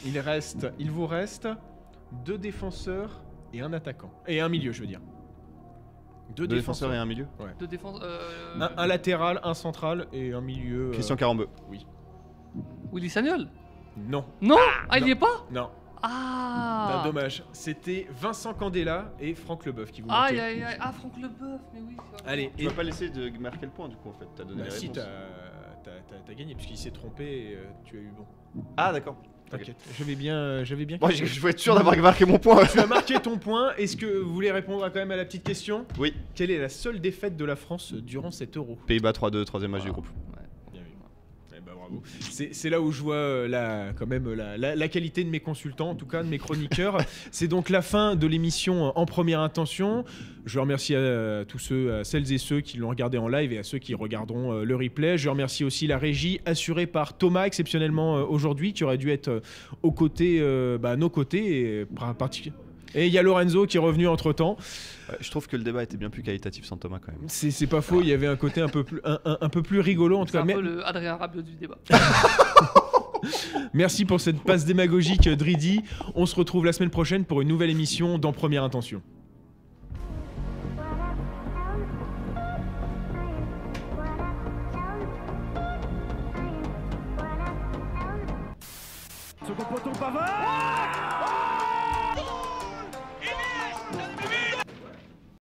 Il reste, il vous reste deux défenseurs et un attaquant. Et un milieu, je veux dire. Deux, Deux défenseurs et un milieu. De défense. Euh, Un, un latéral, un central et un milieu. euh, Christian Carambeu. Willy Sagnol. Non, Non Ah, il non. y est pas non. Ah Non, dommage. C'était Vincent Candela et Franck Leboeuf qui vous Aïe manquaient. aïe aïe. Ah, Franck Leboeuf, mais oui. Allez, Tu et... vas pas laisser de marquer le point du coup en fait. T'as donné Bah si, réponses. t'as t'as- t'as gagné puisqu'il s'est trompé et euh, tu as eu bon. Ah d'accord. T'inquiète, bien, euh, j'avais bien. Moi je, calculé. je veux être sûr d'avoir marqué mon point. Tu as marqué ton point. Est-ce que vous voulez répondre à quand même à la petite question? Oui. Quelle est la seule défaite de la France durant cet euro? Pays-Bas 3-2, troisième match du groupe. Bravo. C'est là où je vois euh, la, quand même la, la- la qualité de mes consultants, en tout cas de mes chroniqueurs. C'est donc la fin de l'émission euh, en première intention. Je remercie à, tous ceux, à celles et ceux qui l'ont regardé en live et à ceux qui regarderont euh, le replay. Je remercie aussi la régie assurée par Thomas exceptionnellement euh, aujourd'hui, qui aurait dû être euh, aux côtés, euh, bah, à nos côtés et par- partic- Et il y a Lorenzo qui est revenu entre temps. Ouais, je trouve que le débat était bien plus qualitatif sans Thomas quand même. C'est pas faux, il y avait un côté un peu plus, un, un- un peu plus rigolo en tout C'est cas. un Mais- peu le Adrien Rabiot du débat. Merci pour cette passe démagogique, Dridi. On se retrouve la semaine prochaine pour une nouvelle émission dans Première Intention. Second poteau Pavard